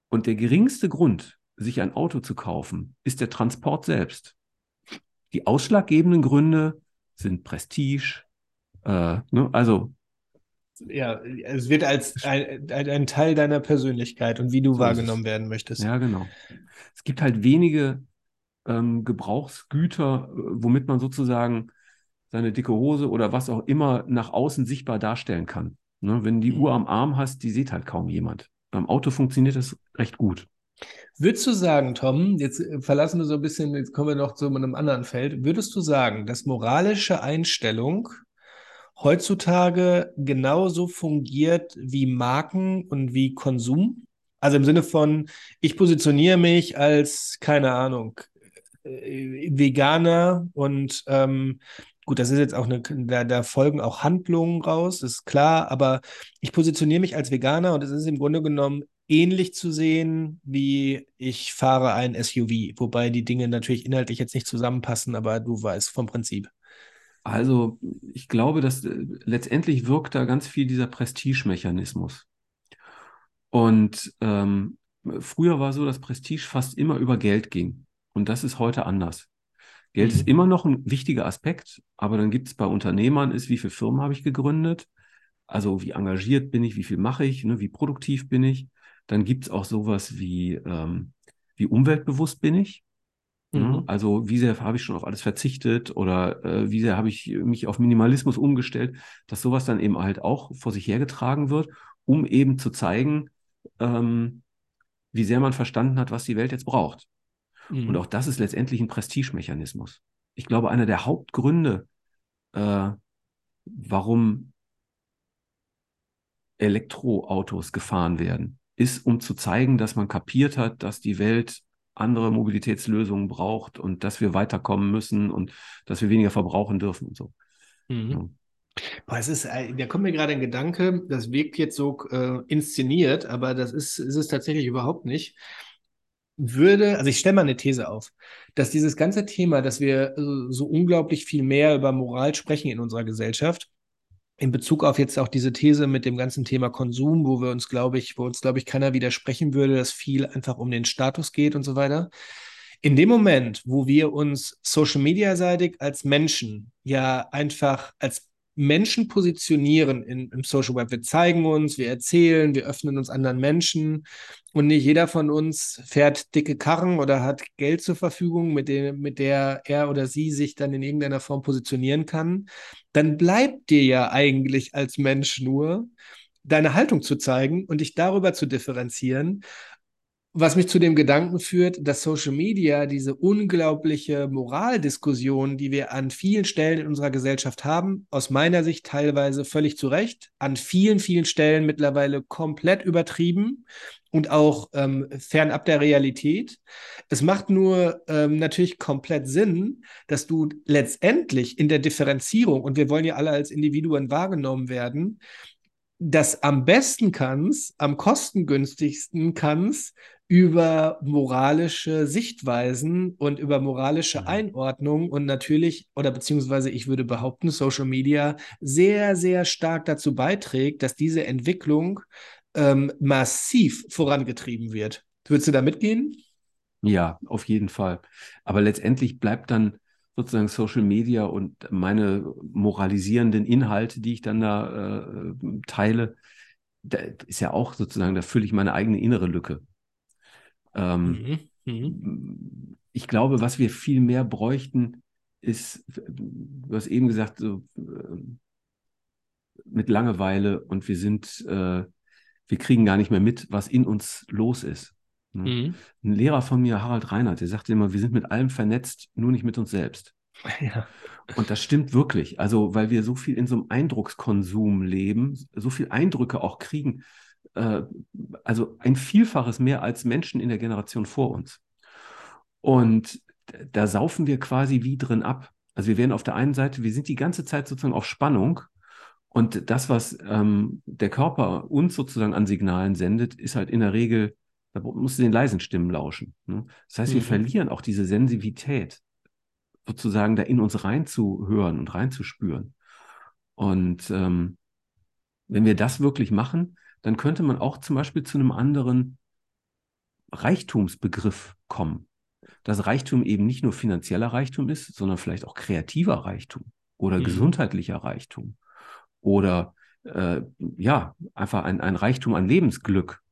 Und der geringste Grund, sich ein Auto zu kaufen, ist der Transport selbst. Die ausschlaggebenden Gründe sind Prestige, äh, ne, also ja, es wird als ein, ein, Teil deiner Persönlichkeit und wie du so wahrgenommen werden möchtest. Ja, genau. Es gibt halt wenige ähm, Gebrauchsgüter, womit man sozusagen seine dicke Hose oder was auch immer nach außen sichtbar darstellen kann. Ne, wenn die mhm. Uhr am Arm hast, die sieht halt kaum jemand. Beim Auto funktioniert das recht gut. Würdest du sagen, Tom, jetzt äh, verlassen wir so ein bisschen, jetzt kommen wir noch zu einem anderen Feld, würdest du sagen, dass moralische Einstellung heutzutage genauso fungiert wie Marken und wie Konsum? Also im Sinne von, ich positioniere mich als, keine Ahnung, äh, Veganer und ähm, gut, das ist jetzt auch eine, da, da folgen auch Handlungen raus, ist klar, aber ich positioniere mich als Veganer und es ist im Grunde genommen ähnlich zu sehen, wie ich fahre ein SUV, wobei die Dinge natürlich inhaltlich jetzt nicht zusammenpassen, aber du weißt vom Prinzip. Also ich glaube, dass äh, letztendlich wirkt da ganz viel dieser Prestige-Mechanismus. Und ähm, früher war so, dass Prestige fast immer über Geld ging. Und das ist heute anders. Geld mhm. ist immer noch ein wichtiger Aspekt, aber dann gibt es bei Unternehmern, ist, wie viele Firmen habe ich gegründet? Also wie engagiert bin ich, wie viel mache ich, ne, wie produktiv bin ich? Dann gibt es auch sowas wie, ähm, wie umweltbewusst bin ich? Mhm. Also wie sehr habe ich schon auf alles verzichtet oder äh, wie sehr habe ich mich auf Minimalismus umgestellt, dass sowas dann eben halt auch vor sich hergetragen wird, um eben zu zeigen, ähm, wie sehr man verstanden hat, was die Welt jetzt braucht. Und Mhm. auch das ist letztendlich ein Prestigemechanismus. Ich glaube, einer der Hauptgründe, äh, warum Elektroautos gefahren werden, ist, um zu zeigen, dass man kapiert hat, dass die Welt andere Mobilitätslösungen braucht und dass wir weiterkommen müssen und dass wir weniger verbrauchen dürfen und so. Mhm. Ja. Boah, es ist, äh, da kommt mir gerade ein Gedanke, das wirkt jetzt so äh, inszeniert, aber das ist, ist es tatsächlich überhaupt nicht. Würde, also ich stelle mal eine These auf, dass dieses ganze Thema, dass wir äh, so unglaublich viel mehr über Moral sprechen in unserer Gesellschaft, in Bezug auf jetzt auch diese These mit dem ganzen Thema Konsum, wo wir uns, glaube ich, wo uns, glaube ich, keiner widersprechen würde, dass viel einfach um den Status geht und so weiter. In dem Moment, wo wir uns Social Media-seitig als Menschen ja einfach als Menschen positionieren in, im Social Web, wir zeigen uns, wir erzählen, wir öffnen uns anderen Menschen. Und nicht jeder von uns fährt dicke Karren oder hat Geld zur Verfügung, mit, dem, mit der er oder sie sich dann in irgendeiner Form positionieren kann, dann bleibt dir ja eigentlich als Mensch nur, deine Haltung zu zeigen und dich darüber zu differenzieren. Was mich zu dem Gedanken führt, dass Social Media diese unglaubliche Moraldiskussion, die wir an vielen Stellen in unserer Gesellschaft haben, aus meiner Sicht teilweise völlig zu Recht, an vielen, vielen Stellen mittlerweile komplett übertrieben und auch ähm, fernab der Realität. Es macht nur ähm, natürlich komplett Sinn, dass du letztendlich in der Differenzierung, und wir wollen ja alle als Individuen wahrgenommen werden, das am besten kannst, am kostengünstigsten kannst, über moralische Sichtweisen und über moralische Mhm. Einordnung und natürlich, oder beziehungsweise ich würde behaupten, Social Media sehr, sehr stark dazu beiträgt, dass diese Entwicklung ähm, massiv vorangetrieben wird. Würdest du da mitgehen? Ja, auf jeden Fall. Aber letztendlich bleibt dann sozusagen Social Media und meine moralisierenden Inhalte, die ich dann da äh, teile, da ist ja auch sozusagen, da fülle ich meine eigene innere Lücke. Ähm, Mhm. Mhm. ich glaube, was wir viel mehr bräuchten, ist, du hast eben gesagt, so, äh, mit Langeweile und wir sind, äh, wir kriegen gar nicht mehr mit, was in uns los ist. Ne? Mhm. Ein Lehrer von mir, Harald Reinhardt, der sagte immer, wir sind mit allem vernetzt, nur nicht mit uns selbst. Ja. Und das stimmt wirklich. Also, weil wir so viel in so einem Eindruckskonsum leben, so viel Eindrücke auch kriegen. Äh, also ein Vielfaches mehr als Menschen in der Generation vor uns. Und da saufen wir quasi wie drin ab. Also wir werden auf der einen Seite, wir sind die ganze Zeit sozusagen auf Spannung. Und das, was ähm, der Körper uns sozusagen an Signalen sendet, ist halt in der Regel, da musst du den leisen Stimmen lauschen. Ne? Das heißt, wir Mhm. verlieren auch diese Sensitivität, sozusagen da in uns reinzuhören und reinzuspüren. Und ähm, wenn wir das wirklich machen, dann könnte man auch zum Beispiel zu einem anderen Reichtumsbegriff kommen. Dass Reichtum eben nicht nur finanzieller Reichtum ist, sondern vielleicht auch kreativer Reichtum oder Mhm. gesundheitlicher Reichtum oder äh, ja, einfach ein, ein Reichtum an Lebensglück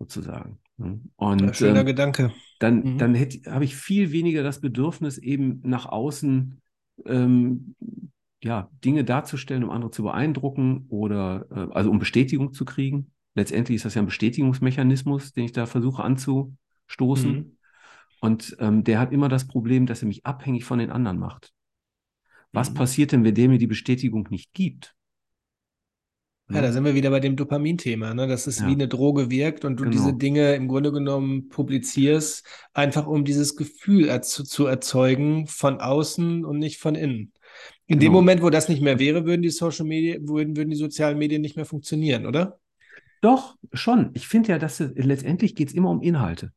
sozusagen. ne? Ja, Und schöner ähm, Gedanke. dann, Mhm. dann hätte, habe ich viel weniger das Bedürfnis, eben nach außen ähm, ja, Dinge darzustellen, um andere zu beeindrucken oder äh, also um Bestätigung zu kriegen. Letztendlich ist das ja ein Bestätigungsmechanismus, den ich da versuche anzustoßen. Mhm. Und ähm, der hat immer das Problem, dass er mich abhängig von den anderen macht. Was Mhm. passiert denn, wenn der mir die Bestätigung nicht gibt? Ja, da sind wir wieder bei dem Dopamin-Thema, ne? Dass es Ja. wie eine Droge wirkt und du Genau. diese Dinge im Grunde genommen publizierst, einfach um dieses Gefühl erz zu erzeugen von außen und nicht von innen. In dem Genau. Moment, wo das nicht mehr wäre, würden die Social Media, würden, würden die sozialen Medien nicht mehr funktionieren, oder? Doch, schon. Ich finde ja, dass es, letztendlich geht es immer um Inhalte.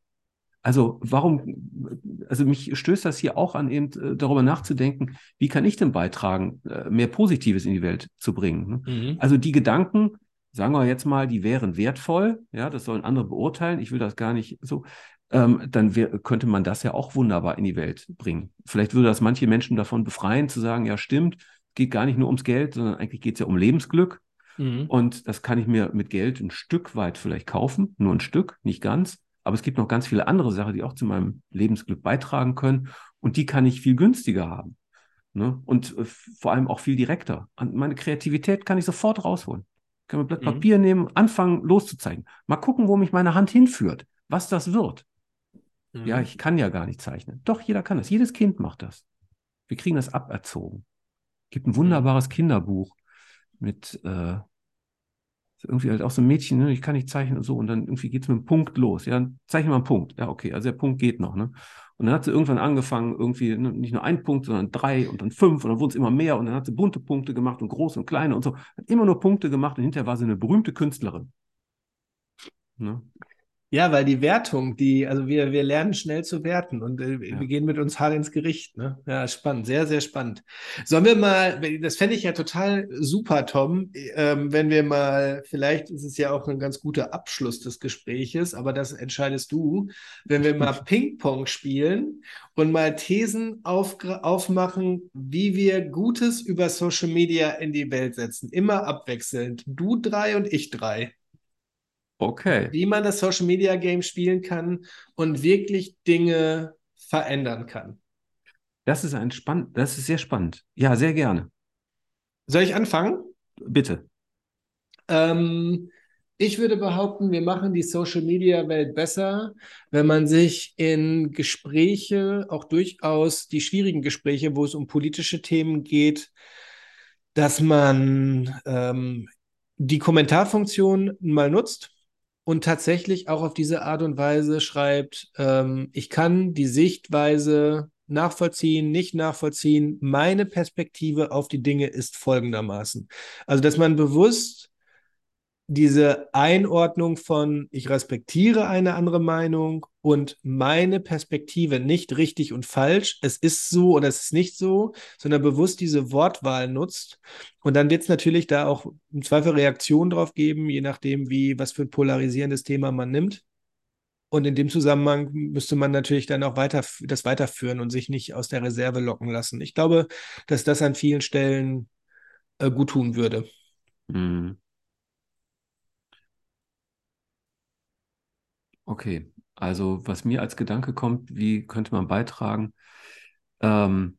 Also warum, also mich stößt das hier auch an, eben äh, darüber nachzudenken, wie kann ich denn beitragen, äh, mehr Positives in die Welt zu bringen. ne? Mhm. Also die Gedanken, sagen wir jetzt mal, die wären wertvoll, ja, das sollen andere beurteilen, ich will das gar nicht so, ähm, dann wär, könnte man das ja auch wunderbar in die Welt bringen. Vielleicht würde das manche Menschen davon befreien, zu sagen, ja stimmt, geht gar nicht nur ums Geld, sondern eigentlich geht es ja um Lebensglück. Mhm. Und das kann ich mir mit Geld ein Stück weit vielleicht kaufen, nur ein Stück, nicht ganz. Aber es gibt noch ganz viele andere Sachen, die auch zu meinem Lebensglück beitragen können. Und die kann ich viel günstiger haben. Ne? Und äh, vor allem auch viel direkter. Und meine Kreativität kann ich sofort rausholen. Ich kann mir ein Blatt mhm. Papier nehmen, anfangen loszuzeichnen. Mal gucken, wo mich meine Hand hinführt, was das wird. Mhm. Ja, ich kann ja gar nicht zeichnen. Doch, jeder kann das. Jedes Kind macht das. Wir kriegen das aberzogen. Es gibt ein mhm. wunderbares Kinderbuch mit äh, irgendwie halt auch so ein Mädchen, ne, ich kann nicht zeichnen und so, und dann irgendwie geht es mit einem Punkt los. Ja, zeichne mal einen Punkt. Ja, okay, also der Punkt geht noch, ne? Und dann hat sie irgendwann angefangen, irgendwie ne, nicht nur ein Punkt, sondern drei und dann fünf und dann wurden es immer mehr und dann hat sie bunte Punkte gemacht und große und kleine und so. Hat immer nur Punkte gemacht und hinterher war sie eine berühmte Künstlerin. Ne? Ja, weil die Wertung, die, also wir, wir lernen schnell zu werten und äh, ja. wir gehen mit uns hart ins Gericht. Ne? Ja, spannend, sehr, sehr spannend. Sollen wir mal, das fände ich ja total super, Tom, ähm, wenn wir mal, vielleicht ist es ja auch ein ganz guter Abschluss des Gespräches, aber das entscheidest du, wenn wir mal Ping-Pong spielen und mal Thesen auf, aufmachen, wie wir Gutes über Social Media in die Welt setzen. Immer abwechselnd. Du drei und ich drei. Okay. Wie man das Social Media Game spielen kann und wirklich Dinge verändern kann. Das ist ein spann das ist sehr spannend. Ja, sehr gerne. Soll ich anfangen? Bitte. Ähm, ich würde behaupten, wir machen die Social Media Welt besser, wenn man sich in Gespräche, auch durchaus die schwierigen Gespräche, wo es um politische Themen geht, dass man ähm, die Kommentarfunktion mal nutzt und tatsächlich auch auf diese Art und Weise schreibt, ähm, ich kann die Sichtweise nachvollziehen, nicht nachvollziehen. Meine Perspektive auf die Dinge ist folgendermaßen. Also, dass man bewusst diese Einordnung von ich respektiere eine andere Meinung und meine Perspektive nicht richtig und falsch, es ist so oder es ist nicht so, sondern bewusst diese Wortwahl nutzt. Und dann wird es natürlich da auch im Zweifel Reaktionen drauf geben, je nachdem, wie, was für ein polarisierendes Thema man nimmt. Und in dem Zusammenhang müsste man natürlich dann auch weiter, das weiterführen und sich nicht aus der Reserve locken lassen. Ich glaube, dass das an vielen Stellen äh, gut tun würde. Mhm. Okay, also was mir als Gedanke kommt, wie könnte man beitragen? Ähm,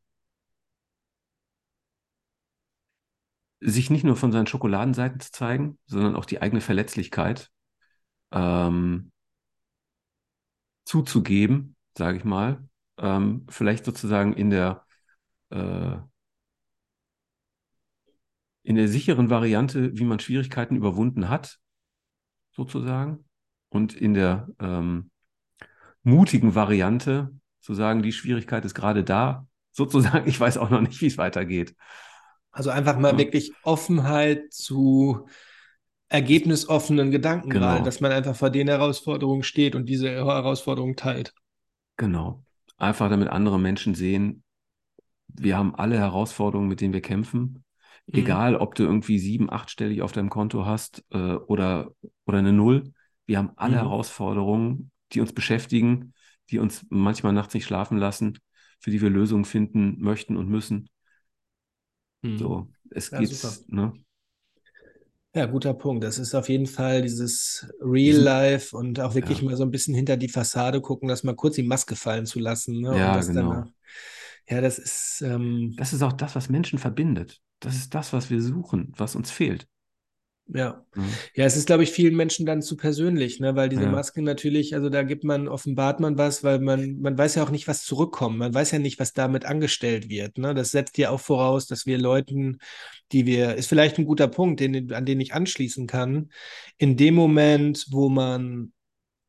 sich nicht nur von seinen Schokoladenseiten zu zeigen, sondern auch die eigene Verletzlichkeit ähm, zuzugeben, sage ich mal. Ähm, vielleicht sozusagen in der äh, in der sicheren Variante, wie man Schwierigkeiten überwunden hat, sozusagen und in der ähm, mutigen Variante zu sagen, die Schwierigkeit ist gerade da, sozusagen, ich weiß auch noch nicht, wie es weitergeht. Also einfach mal ja. wirklich Offenheit zu ergebnisoffenen Gedanken genau. gerade, dass man einfach vor den Herausforderungen steht und diese Herausforderungen teilt. Genau. Einfach damit andere Menschen sehen, wir haben alle Herausforderungen, mit denen wir kämpfen. Mhm. Egal, ob du irgendwie sieben, achtstellig auf deinem Konto hast äh, oder, oder eine Null. Wir haben alle mhm. Herausforderungen, die uns beschäftigen, die uns manchmal nachts nicht schlafen lassen, für die wir Lösungen finden möchten und müssen. Mhm. So, es ja, geht. Ne? Ja, guter Punkt. Das ist auf jeden Fall dieses Real Life und auch wirklich ja. mal so ein bisschen hinter die Fassade gucken, dass mal kurz die Maske fallen zu lassen. Ne? Ja, genau. Danach, ja, das ist. Ähm, das ist auch das, was Menschen verbindet. Das ist das, was wir suchen, was uns fehlt. Ja. Mhm. Ja, es ist, glaube ich, vielen Menschen dann zu persönlich, ne? weil diese ja. Maske natürlich, also da gibt man, offenbart man was, weil man, man weiß ja auch nicht, was zurückkommt. Man weiß ja nicht, was damit angestellt wird. Ne? Das setzt ja auch voraus, dass wir Leuten, die wir, ist vielleicht ein guter Punkt, den, an den ich anschließen kann, in dem Moment, wo man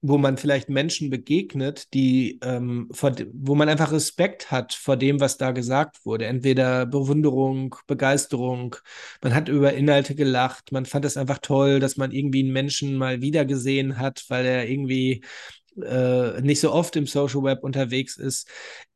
wo man vielleicht Menschen begegnet, die, ähm, vor, wo man einfach Respekt hat vor dem, was da gesagt wurde. Entweder Bewunderung, Begeisterung, man hat über Inhalte gelacht, man fand es einfach toll, dass man irgendwie einen Menschen mal wiedergesehen hat, weil er irgendwie äh, nicht so oft im Social Web unterwegs ist.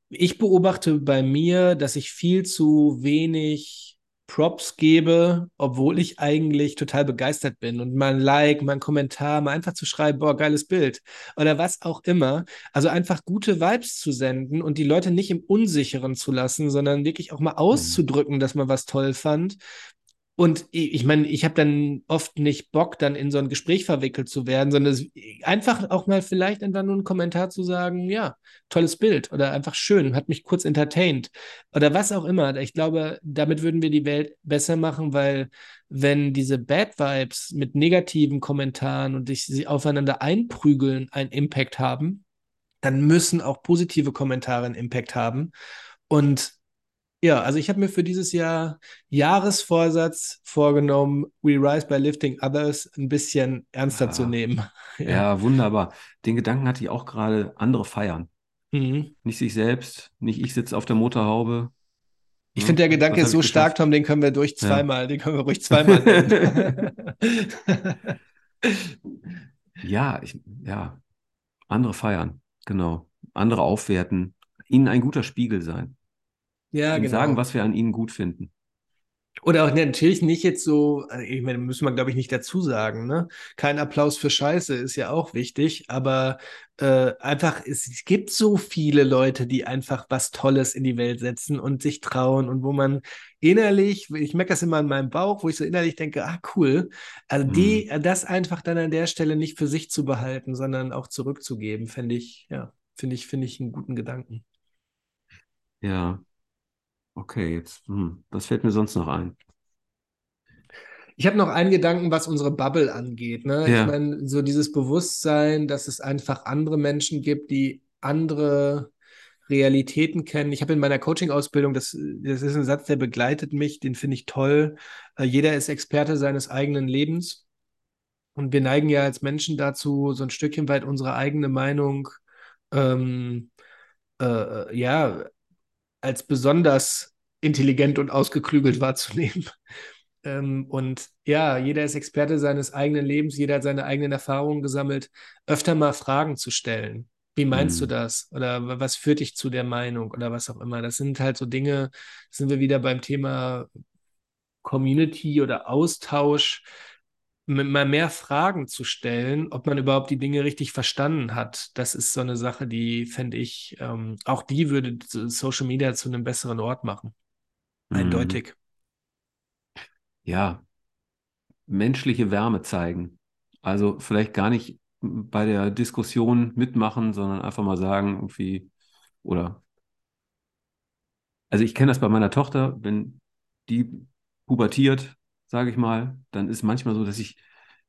Ich beobachte bei mir, dass ich viel zu wenig Props gebe, obwohl ich eigentlich total begeistert bin und mal ein Like, mal ein Kommentar, mal einfach zu schreiben, boah, geiles Bild oder was auch immer. Also einfach gute Vibes zu senden und die Leute nicht im Unsicheren zu lassen, sondern wirklich auch mal mhm. auszudrücken, dass man was toll fand. Und ich meine, ich habe dann oft nicht Bock, dann in so ein Gespräch verwickelt zu werden, sondern einfach auch mal vielleicht einfach nur einen Kommentar zu sagen, ja, tolles Bild oder einfach schön, hat mich kurz entertained oder was auch immer. Ich glaube, damit würden wir die Welt besser machen, weil wenn diese Bad Vibes mit negativen Kommentaren und sich sie aufeinander einprügeln einen Impact haben, dann müssen auch positive Kommentare einen Impact haben. Und ja, also ich habe mir für dieses Jahr Jahresvorsatz vorgenommen, We Rise by Lifting Others ein bisschen ernster Ja. zu nehmen. Ja, Ja. wunderbar. Den Gedanken hatte ich auch gerade, andere feiern. Mhm. Nicht sich selbst, nicht ich sitze auf der Motorhaube. Ich Ne? finde, der Was Gedanke ist so stark? Tom, den können wir durch Ja. zweimal, den können wir ruhig zweimal nennen. Ja, ich, ja, andere feiern, genau. Andere aufwerten, ihnen ein guter Spiegel sein. Ja, sagen, genau. was wir an ihnen gut finden. Oder auch natürlich nicht jetzt so, also ich meine, müssen wir, glaube ich, nicht dazu sagen, ne? Kein Applaus für Scheiße ist ja auch wichtig, aber äh, einfach, es, gibt so viele Leute, die einfach was Tolles in die Welt setzen und sich trauen und wo man innerlich, ich merke das immer in meinem Bauch, wo ich so innerlich denke, ah, cool, also die, das einfach dann an der Stelle nicht für sich zu behalten, sondern auch zurückzugeben, finde ich, ja, finde ich, finde ich einen guten Gedanken. Ja, okay, jetzt, hm, was fällt mir sonst noch ein? Ich habe noch einen Gedanken, was unsere Bubble angeht. Ne? Ich Ja, meine, so dieses Bewusstsein, dass es einfach andere Menschen gibt, die andere Realitäten kennen. Ich habe in meiner Coaching-Ausbildung, das, das ist ein Satz, der begleitet mich, den finde ich toll. Äh, jeder ist Experte seines eigenen Lebens. Und wir neigen ja als Menschen dazu, so ein Stückchen weit unsere eigene Meinung, ähm, äh, ja, als besonders intelligent und ausgeklügelt wahrzunehmen. Ähm, und ja, jeder ist Experte seines eigenen Lebens, jeder hat seine eigenen Erfahrungen gesammelt, öfter mal Fragen zu stellen. Wie meinst du hm, das? Oder wa- was führt dich zu der Meinung? Oder was auch immer. Das sind halt so Dinge, sind wir wieder beim Thema Community oder Austausch, mal mehr Fragen zu stellen, ob man überhaupt die Dinge richtig verstanden hat. Das ist so eine Sache, die fände ich, ähm, auch die würde so- Social Media zu einem besseren Ort machen. Eindeutig. ja, menschliche Wärme zeigen. Also vielleicht gar nicht bei der Diskussion mitmachen, sondern einfach mal sagen, irgendwie, oder, also ich kenne das bei meiner Tochter, wenn die pubertiert, sage ich mal, dann ist manchmal so, dass ich,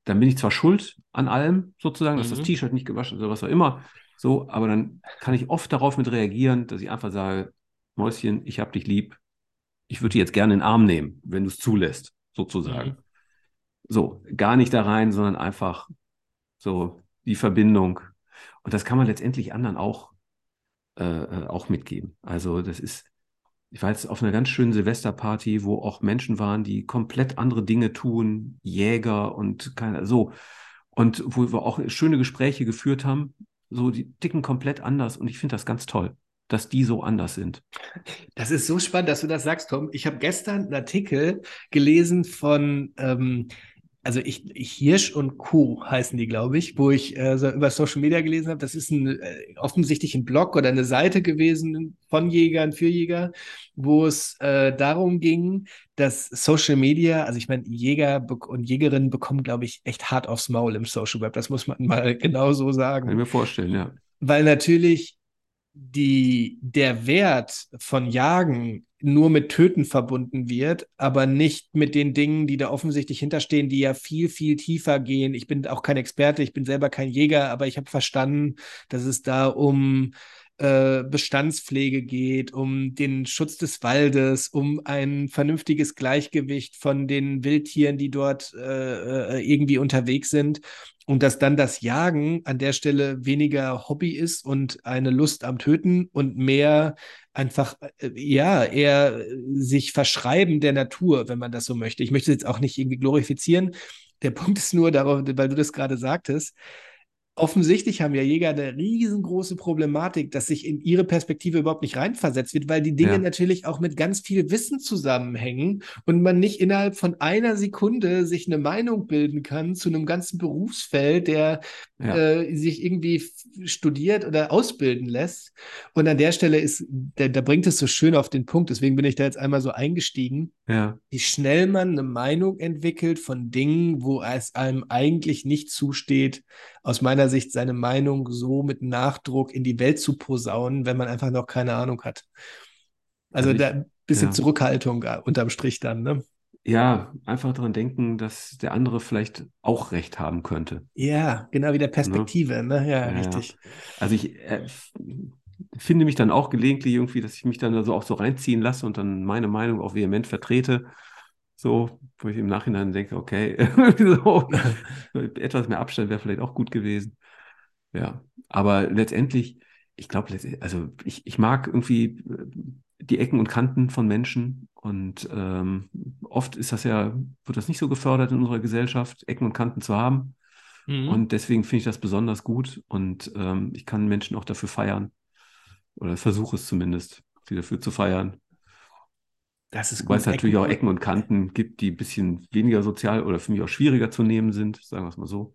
dann bin ich zwar schuld an allem, sozusagen, dass das Mhm. T-Shirt nicht gewaschen ist oder was auch immer, so, aber dann kann ich oft darauf mit reagieren, dass ich einfach sage, Mäuschen, ich hab dich lieb, ich würde dich jetzt gerne in den Arm nehmen, wenn du es zulässt, sozusagen. Mhm. So, gar nicht da rein, sondern einfach so die Verbindung. Und das kann man letztendlich anderen auch, äh, äh, auch mitgeben. Also das ist, ich war jetzt auf einer ganz schönen Silvesterparty, wo auch Menschen waren, die komplett andere Dinge tun, Jäger und keine, so. Und wo wir auch schöne Gespräche geführt haben, so, die ticken komplett anders. Und ich finde das ganz toll, dass die so anders sind. Das ist so spannend, dass du das sagst, Tom. Ich habe gestern einen Artikel gelesen von, ähm, also ich, ich Hirsch und Co. heißen die, glaube ich, wo ich äh, so über Social Media gelesen habe. Das ist ein, äh, offensichtlich ein Blog oder eine Seite gewesen von Jägern für Jäger, wo es äh, darum ging, dass Social Media, also ich meine, Jäger und Jägerinnen bekommen, glaube ich, echt hart aufs Maul im Social Web. Das muss man mal genau so Kann ich sagen. mir vorstellen, ja. Weil natürlich die, der Wert von Jagen nur mit Töten verbunden wird, aber nicht mit den Dingen, die da offensichtlich hinterstehen, die ja viel, viel tiefer gehen. Ich bin auch kein Experte, ich bin selber kein Jäger, aber ich habe verstanden, dass es da um äh, Bestandspflege geht, um den Schutz des Waldes, um ein vernünftiges Gleichgewicht von den Wildtieren, die dort äh, äh, irgendwie unterwegs sind. Und dass dann das Jagen an der Stelle weniger Hobby ist und eine Lust am Töten und mehr einfach, äh, ja, eher äh, sich verschreiben der Natur, wenn man das so möchte. Ich möchte es jetzt auch nicht irgendwie glorifizieren. Der Punkt ist nur darauf, weil du das gerade sagtest, offensichtlich haben ja Jäger eine riesengroße Problematik, dass sich in ihre Perspektive überhaupt nicht reinversetzt wird, weil die Dinge Ja. natürlich auch mit ganz viel Wissen zusammenhängen und man nicht innerhalb von einer Sekunde sich eine Meinung bilden kann zu einem ganzen Berufsfeld, der Ja. äh, sich irgendwie studiert oder ausbilden lässt. Und an der Stelle ist, da, da bringt es so schön auf den Punkt, deswegen bin ich da jetzt einmal so eingestiegen Ja. wie schnell man eine Meinung entwickelt von Dingen, wo es einem eigentlich nicht zusteht, aus meiner Sicht seine Meinung so mit Nachdruck in die Welt zu posaunen, wenn man einfach noch keine Ahnung hat. Also Also da ein bisschen ja. Zurückhaltung äh, unterm Strich dann, ne? Ja, einfach daran denken, dass der andere vielleicht auch recht haben könnte. Ja, genau wie der Perspektive, ne? Ja, Ja, ja. richtig. Also ich äh, finde mich dann auch gelegentlich irgendwie, dass ich mich dann so auch so reinziehen lasse und dann meine Meinung auch vehement vertrete. So, wo ich im Nachhinein denke, okay, so, etwas mehr Abstand wäre vielleicht auch gut gewesen. Ja, aber letztendlich, ich glaube, also ich, ich mag irgendwie äh, die Ecken und Kanten von Menschen und ähm, oft ist das ja, wird das nicht so gefördert in unserer Gesellschaft, Ecken und Kanten zu haben. Mhm. Und deswegen finde ich das besonders gut und ähm, ich kann Menschen auch dafür feiern oder versuche es zumindest, sie dafür zu feiern. Das ist gut. es natürlich auch Ecken- Ecken und Kanten gibt, die ein bisschen weniger sozial oder für mich auch schwieriger zu nehmen sind, sagen wir es mal so.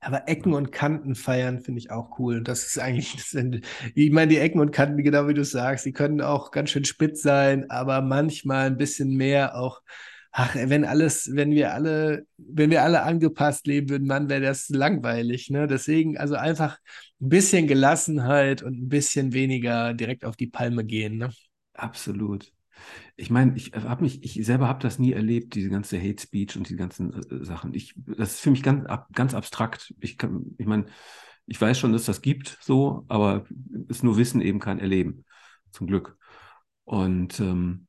Aber Ecken und Kanten feiern finde ich auch cool. Das ist eigentlich, das sind, ich meine, die Ecken und Kanten, genau wie du sagst, die können auch ganz schön spitz sein, aber manchmal ein bisschen mehr auch. Ach, wenn alles, wenn wir alle, wenn wir alle angepasst leben würden, Mann, wäre das langweilig, ne? Deswegen, also einfach ein bisschen Gelassenheit und ein bisschen weniger direkt auf die Palme gehen, ne? Absolut. Ich meine, ich habe mich, ich selber habe das nie erlebt, diese ganze Hate Speech und die ganzen äh, Sachen. Ich, das ist für mich ganz, ab, ganz abstrakt. Ich ich meine, ich weiß schon, dass das gibt, so, aber ist nur Wissen, eben kein Erleben. Zum Glück. Und ähm,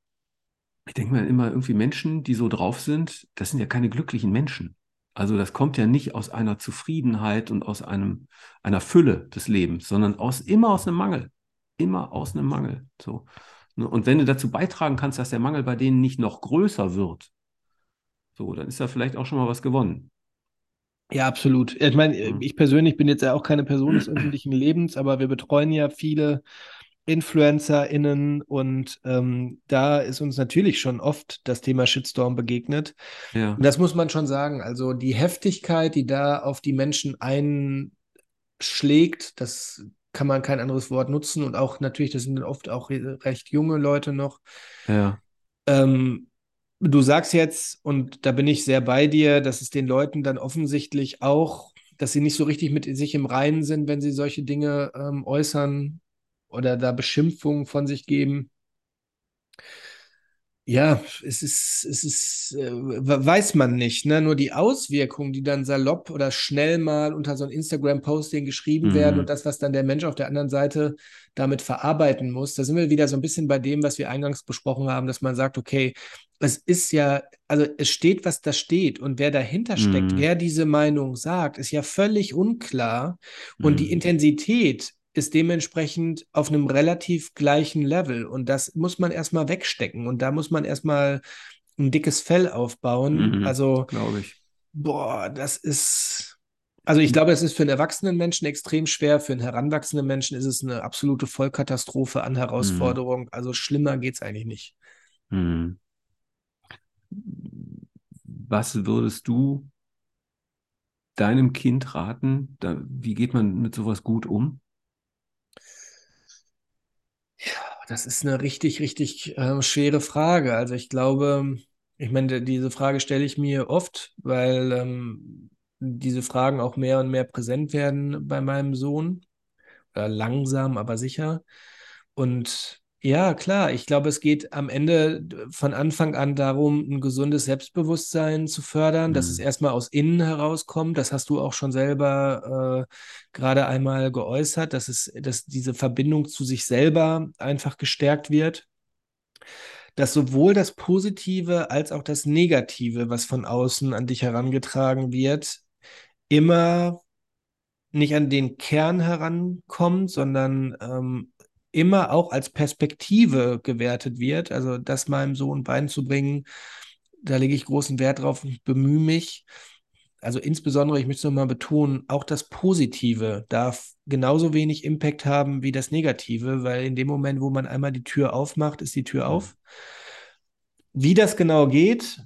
ich denke mal immer irgendwie Menschen, die so drauf sind, das sind ja keine glücklichen Menschen. Also das kommt ja nicht aus einer Zufriedenheit und aus einem, einer Fülle des Lebens, sondern aus, immer aus einem Mangel. Immer aus einem Mangel. So. Ne? Und wenn du dazu beitragen kannst, dass der Mangel bei denen nicht noch größer wird, so, dann ist da vielleicht auch schon mal was gewonnen. Ja, absolut. Ich meine, Mhm. ich persönlich bin jetzt ja auch keine Person des öffentlichen Lebens, aber wir betreuen ja viele InfluencerInnen und ähm, da ist uns natürlich schon oft das Thema Shitstorm begegnet. Ja, Und das muss man schon sagen. Also die Heftigkeit, die da auf die Menschen einschlägt, das kann man kein anderes Wort nutzen. Und auch natürlich, das sind oft auch re- recht junge Leute noch. ja, Ähm, du sagst jetzt, und da bin ich sehr bei dir, dass es den Leuten dann offensichtlich auch, dass sie nicht so richtig mit sich im Reinen sind, wenn sie solche Dinge ähm, äußern oder da Beschimpfungen von sich geben. Ja, es ist, es ist, äh, we- weiß man nicht, ne? Nur die Auswirkungen, die dann salopp oder schnell mal unter so ein Instagram-Posting geschrieben werden Mhm. und das, was dann der Mensch auf der anderen Seite damit verarbeiten muss, da sind wir wieder so ein bisschen bei dem, was wir eingangs besprochen haben, dass man sagt, okay, es ist ja, also es steht, was da steht und wer dahinter steckt, Mhm. wer diese Meinung sagt, ist ja völlig unklar und die Mhm. Intensität ist dementsprechend auf einem relativ gleichen Level. Und das muss man erstmal wegstecken. Und da muss man erstmal ein dickes Fell aufbauen. Mhm. Also, glaube ich. boah, das ist. Also ich glaube, es ist für einen erwachsenen Menschen extrem schwer. Für einen heranwachsenden Menschen ist es eine absolute Vollkatastrophe an Herausforderung. Also schlimmer geht es eigentlich nicht. Mhm. Was würdest du deinem Kind raten? Da, wie geht man mit sowas gut um? Das ist eine richtig, richtig äh, schwere Frage. Also ich glaube, ich meine, diese Frage stelle ich mir oft, weil ähm, diese Fragen auch mehr und mehr präsent werden bei meinem Sohn. Äh, langsam, aber sicher. Und ja, klar, ich glaube, es geht am Ende von Anfang an darum, ein gesundes Selbstbewusstsein zu fördern, dass es Mhm. erstmal aus innen herauskommt. Das hast du auch schon selber äh, gerade einmal geäußert, dass es, dass diese Verbindung zu sich selber einfach gestärkt wird. Dass sowohl das Positive als auch das Negative, was von außen an dich herangetragen wird, immer nicht an den Kern herankommt, sondern ähm, immer auch als Perspektive gewertet wird. Also das meinem Sohn beizubringen, da lege ich großen Wert drauf und bemühe mich. also insbesondere, ich möchte es nochmal betonen, auch das Positive darf genauso wenig Impact haben wie das Negative, weil in dem Moment, wo man einmal die Tür aufmacht, ist die Tür auf. Wie das genau geht,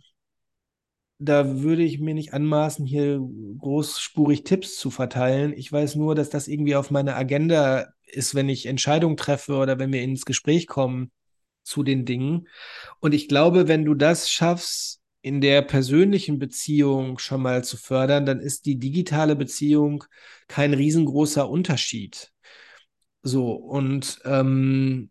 da würde ich mir nicht anmaßen, hier großspurig Tipps zu verteilen. Ich weiß nur, dass das irgendwie auf meiner Agenda ist, wenn ich Entscheidungen treffe oder wenn wir ins Gespräch kommen zu den Dingen. Und ich glaube, wenn du das schaffst, in der persönlichen Beziehung schon mal zu fördern, dann ist die digitale Beziehung kein riesengroßer Unterschied. So, und ähm,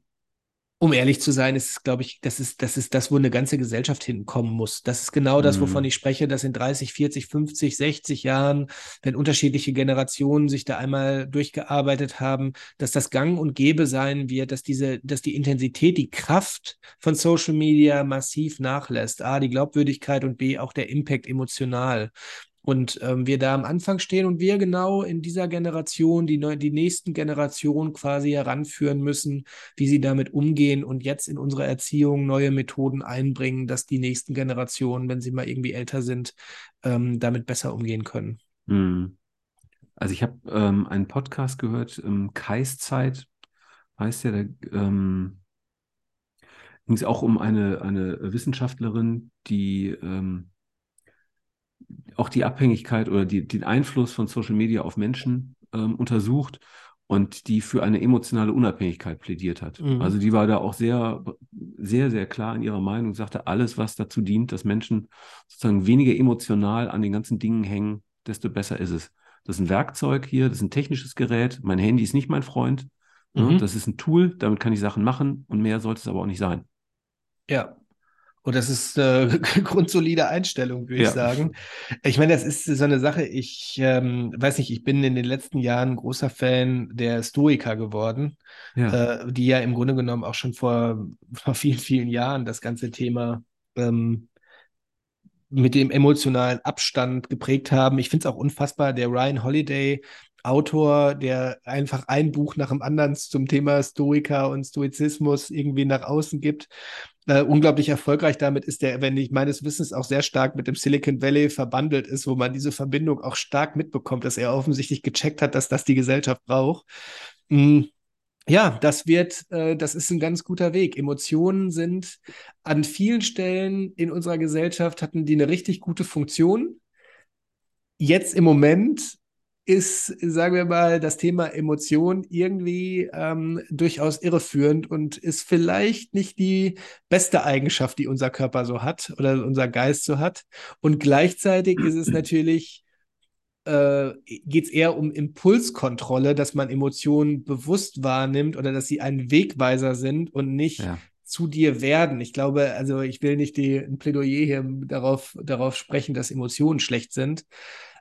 um ehrlich zu sein, ist, glaube ich, das ist, das ist das, wo eine ganze Gesellschaft hinkommen muss. Das ist genau das, wovon mhm. ich spreche, dass in 30, 40, 50, 60 Jahren, wenn unterschiedliche Generationen sich da einmal durchgearbeitet haben, dass das Gang und Gäbe sein wird, dass diese, dass die Intensität, die Kraft von Social Media massiv nachlässt. A, die Glaubwürdigkeit und B, auch der Impact emotional. Und ähm, wir da am Anfang stehen und wir genau in dieser Generation, die, die nächsten Generationen quasi heranführen müssen, wie sie damit umgehen und jetzt in unsere Erziehung neue Methoden einbringen, dass die nächsten Generationen, wenn sie mal irgendwie älter sind, ähm, damit besser umgehen können. Hm. Also ich habe ähm, einen Podcast gehört, ähm, Kaiszeit heißt ja, da ähm, ging es auch um eine, eine Wissenschaftlerin, die ähm, auch die Abhängigkeit oder die, den Einfluss von Social Media auf Menschen ähm, untersucht und die für eine emotionale Unabhängigkeit plädiert hat. Mhm. Also die war da auch sehr, sehr, sehr klar in ihrer Meinung, sagte, alles, was dazu dient, dass Menschen sozusagen weniger emotional an den ganzen Dingen hängen, desto besser ist es. Das ist ein Werkzeug hier, das ist ein technisches Gerät. Mein Handy ist nicht mein Freund. Ne? Mhm. Das ist ein Tool, damit kann ich Sachen machen und mehr sollte es aber auch nicht sein. Ja, und das ist eine grundsolide Einstellung, würde ja. ich sagen. Ich meine, das ist so eine Sache, ich ähm, weiß nicht, ich bin in den letzten Jahren großer Fan der Stoiker geworden, ja. Äh, die ja im Grunde genommen auch schon vor, vor vielen, vielen Jahren das ganze Thema ähm, mit dem emotionalen Abstand geprägt haben. Ich finde es auch unfassbar, der Ryan Holiday, Autor, der einfach ein Buch nach dem anderen zum Thema Stoiker und Stoizismus irgendwie nach außen gibt äh, unglaublich erfolgreich damit ist, der, wenn ich meines Wissens auch sehr stark mit dem Silicon Valley verbandelt ist, wo man diese Verbindung auch stark mitbekommt, dass er offensichtlich gecheckt hat, dass das die Gesellschaft braucht. Mhm. Ja, das wird, äh, das ist ein ganz guter Weg. Emotionen sind an vielen Stellen in unserer Gesellschaft hatten die eine richtig gute Funktion. Jetzt im Moment ist, sagen wir mal, das Thema Emotion irgendwie ähm, durchaus irreführend und ist vielleicht nicht die beste Eigenschaft, die unser Körper so hat oder unser Geist so hat. Und gleichzeitig ist es natürlich, äh, geht es eher um Impulskontrolle, dass man Emotionen bewusst wahrnimmt oder dass sie ein Wegweiser sind und nicht ja zu dir werden. Ich glaube, also ich will nicht die, ein Plädoyer hier darauf, darauf sprechen, dass Emotionen schlecht sind.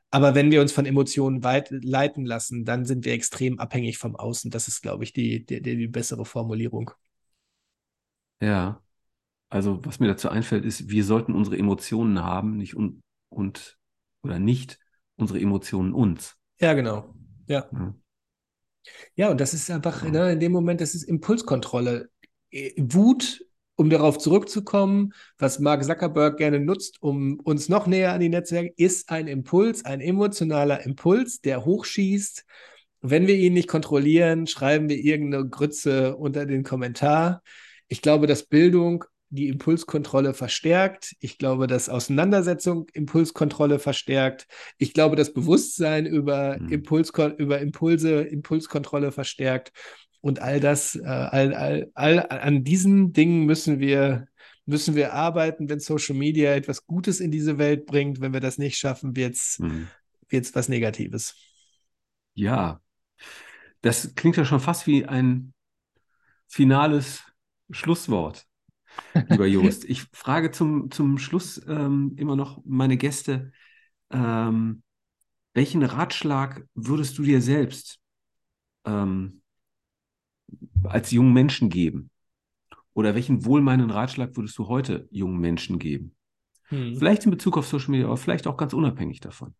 Aber wenn wir uns von Emotionen weit leiten lassen, dann sind wir extrem abhängig vom Außen. Das ist, glaube ich, die, die, die bessere Formulierung. Ja, also was mir dazu einfällt, ist, wir sollten unsere Emotionen haben, nicht und, und oder nicht unsere Emotionen uns. Ja, genau. Ja. Ja, ja und das ist einfach, ne, in dem Moment, das ist Impulskontrolle. Äh, Wut um darauf zurückzukommen, was Mark Zuckerberg gerne nutzt, um uns noch näher an die Netzwerke, ist ein Impuls, ein emotionaler Impuls, der hochschießt. Wenn wir ihn nicht kontrollieren, schreiben wir irgendeine Grütze unter den Kommentar. Ich glaube, dass Bildung die Impulskontrolle verstärkt. Ich glaube, dass Auseinandersetzung Impulskontrolle verstärkt. Ich glaube, dass Bewusstsein über, mhm. Impuls, über Impulse Impulskontrolle verstärkt. Und all das, äh, all, all, all, an diesen Dingen müssen wir, müssen wir arbeiten, wenn Social Media etwas Gutes in diese Welt bringt. Wenn wir das nicht schaffen, wird es mhm. was Negatives. Ja, das klingt ja schon fast wie ein finales Schlusswort, lieber Jost. Ich frage zum, zum Schluss ähm, immer noch meine Gäste, ähm, welchen Ratschlag würdest du dir selbst ähm, als jungen Menschen geben? Oder welchen wohlmeinenden Ratschlag würdest du heute jungen Menschen geben? Hm. Vielleicht in Bezug auf Social Media, aber vielleicht auch ganz unabhängig davon.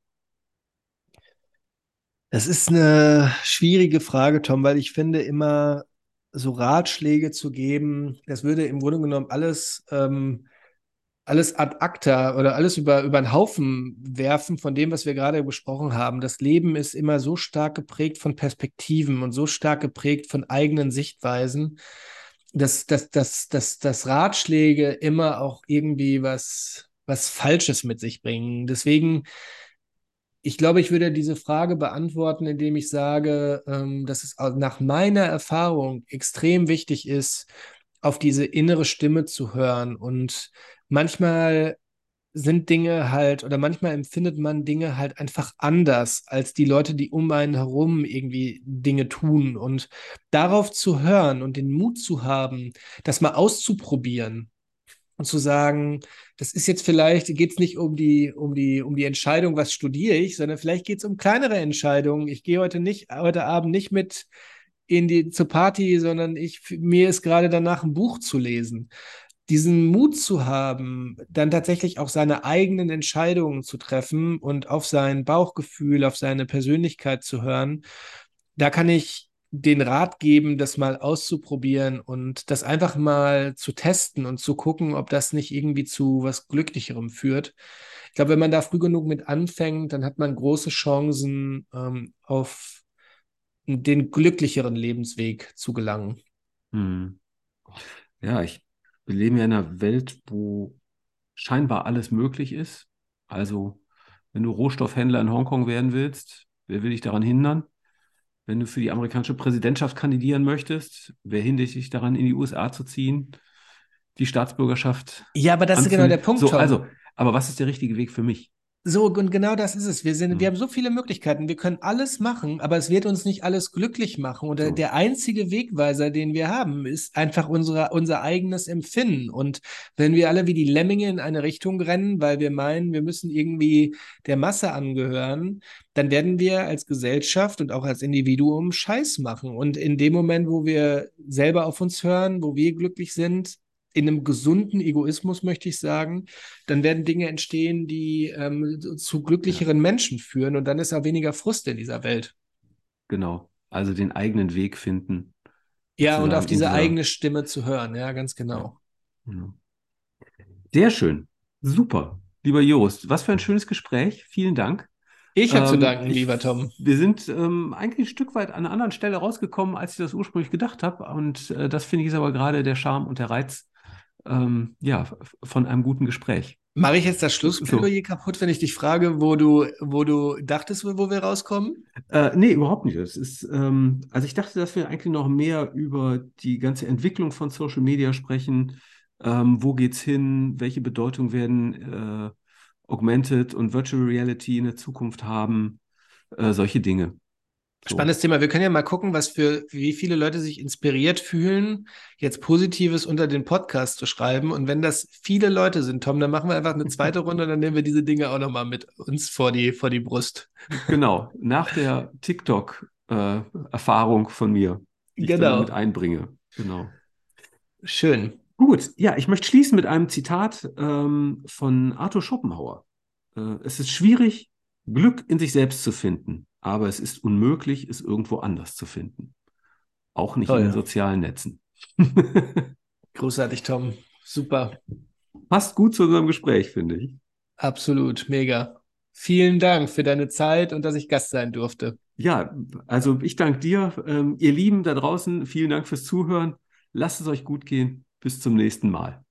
Das ist eine schwierige Frage, Tom, weil ich finde immer so Ratschläge zu geben, das würde im Grunde genommen alles ähm, alles ad acta oder alles über, über einen Haufen werfen von dem, was wir gerade besprochen haben. Das Leben ist immer so stark geprägt von Perspektiven und so stark geprägt von eigenen Sichtweisen, dass, dass, dass, dass, dass Ratschläge immer auch irgendwie was, was Falsches mit sich bringen. Deswegen, ich glaube, ich würde diese Frage beantworten, indem ich sage, ähm, dass es nach meiner Erfahrung extrem wichtig ist, auf diese innere Stimme zu hören und manchmal sind Dinge halt, oder manchmal empfindet man Dinge halt einfach anders als die Leute, die um einen herum irgendwie Dinge tun. Und darauf zu hören und den Mut zu haben, das mal auszuprobieren und zu sagen, das ist jetzt vielleicht, geht es nicht um die, um die, um die Entscheidung, was studiere ich, sondern vielleicht geht es um kleinere Entscheidungen. Ich gehe heute nicht, heute Abend nicht mit in die zur Party, sondern ich mir ist gerade danach ein Buch zu lesen diesen Mut zu haben, dann tatsächlich auch seine eigenen Entscheidungen zu treffen und auf sein Bauchgefühl, auf seine Persönlichkeit zu hören, da kann ich den Rat geben, das mal auszuprobieren und das einfach mal zu testen und zu gucken, ob das nicht irgendwie zu was Glücklicherem führt. Ich glaube, wenn man da früh genug mit anfängt, dann hat man große Chancen, ähm, auf den glücklicheren Lebensweg zu gelangen. Hm. Ja, ich wir leben ja in einer Welt, wo scheinbar alles möglich ist. Also, wenn du Rohstoffhändler in Hongkong werden willst, wer will dich daran hindern? Wenn du für die amerikanische Präsidentschaft kandidieren möchtest, wer hindert dich daran, in die USA zu ziehen? Die Staatsbürgerschaft. Ja, aber das anzunehmen. ist genau der Punkt. So, also, aber was ist der richtige Weg für mich? So, und genau das ist es. Wir sind, mhm. wir haben so viele Möglichkeiten. Wir können alles machen, aber es wird uns nicht alles glücklich machen. Und so. der einzige Wegweiser, den wir haben, ist einfach unsere, unser eigenes Empfinden. Und wenn wir alle wie die Lemminge in eine Richtung rennen, weil wir meinen, wir müssen irgendwie der Masse angehören, dann werden wir als Gesellschaft und auch als Individuum Scheiß machen. Und in dem Moment, wo wir selber auf uns hören, wo wir glücklich sind, in einem gesunden Egoismus, möchte ich sagen, dann werden Dinge entstehen, die ähm, zu glücklicheren ja. Menschen führen und dann ist auch weniger Frust in dieser Welt. Genau, also den eigenen Weg finden. Ja, und auf diese dieser... eigene Stimme zu hören, ja, ganz genau. Ja. Sehr schön, super. Lieber Jost, was für ein schönes Gespräch. Vielen Dank. Ich habe ähm, zu danken, lieber Tom. Wir sind ähm, eigentlich ein Stück weit an einer anderen Stelle rausgekommen, als ich das ursprünglich gedacht habe. Und äh, das finde ich ist aber gerade der Charme und der Reiz ähm, ja, von einem guten Gespräch. Mache ich jetzt das Schlussplädoyer so. kaputt, wenn ich dich frage, wo du, wo du dachtest, wo wir rauskommen? Äh, nee, überhaupt nicht. Das ist, ähm, also ich dachte, dass wir eigentlich noch mehr über die ganze Entwicklung von Social Media sprechen. Ähm, wo geht's hin? Welche Bedeutung werden äh, Augmented und Virtual Reality in der Zukunft haben? Äh, solche Dinge. Spannendes Thema. Wir können ja mal gucken, was für wie viele Leute sich inspiriert fühlen, jetzt Positives unter den Podcast zu schreiben. Und wenn das viele Leute sind, Tom, dann machen wir einfach eine zweite Runde und dann nehmen wir diese Dinge auch nochmal mit uns vor die, vor die Brust. Genau, nach der TikTok-Erfahrung äh, von mir, die genau. ich dann mit einbringe. Genau. Schön. Gut, ja, ich möchte schließen mit einem Zitat ähm, von Arthur Schopenhauer. Äh, es ist schwierig, Glück in sich selbst zu finden aber es ist unmöglich, es irgendwo anders zu finden. Auch nicht Toll. in den sozialen Netzen. Großartig, Tom. Super. Passt gut zu unserem Gespräch, finde ich. Absolut, mega. Vielen Dank für deine Zeit und dass ich Gast sein durfte. Ja, also ich danke dir. Ähm, ihr Lieben da draußen, vielen Dank fürs Zuhören. Lasst es euch gut gehen. Bis zum nächsten Mal.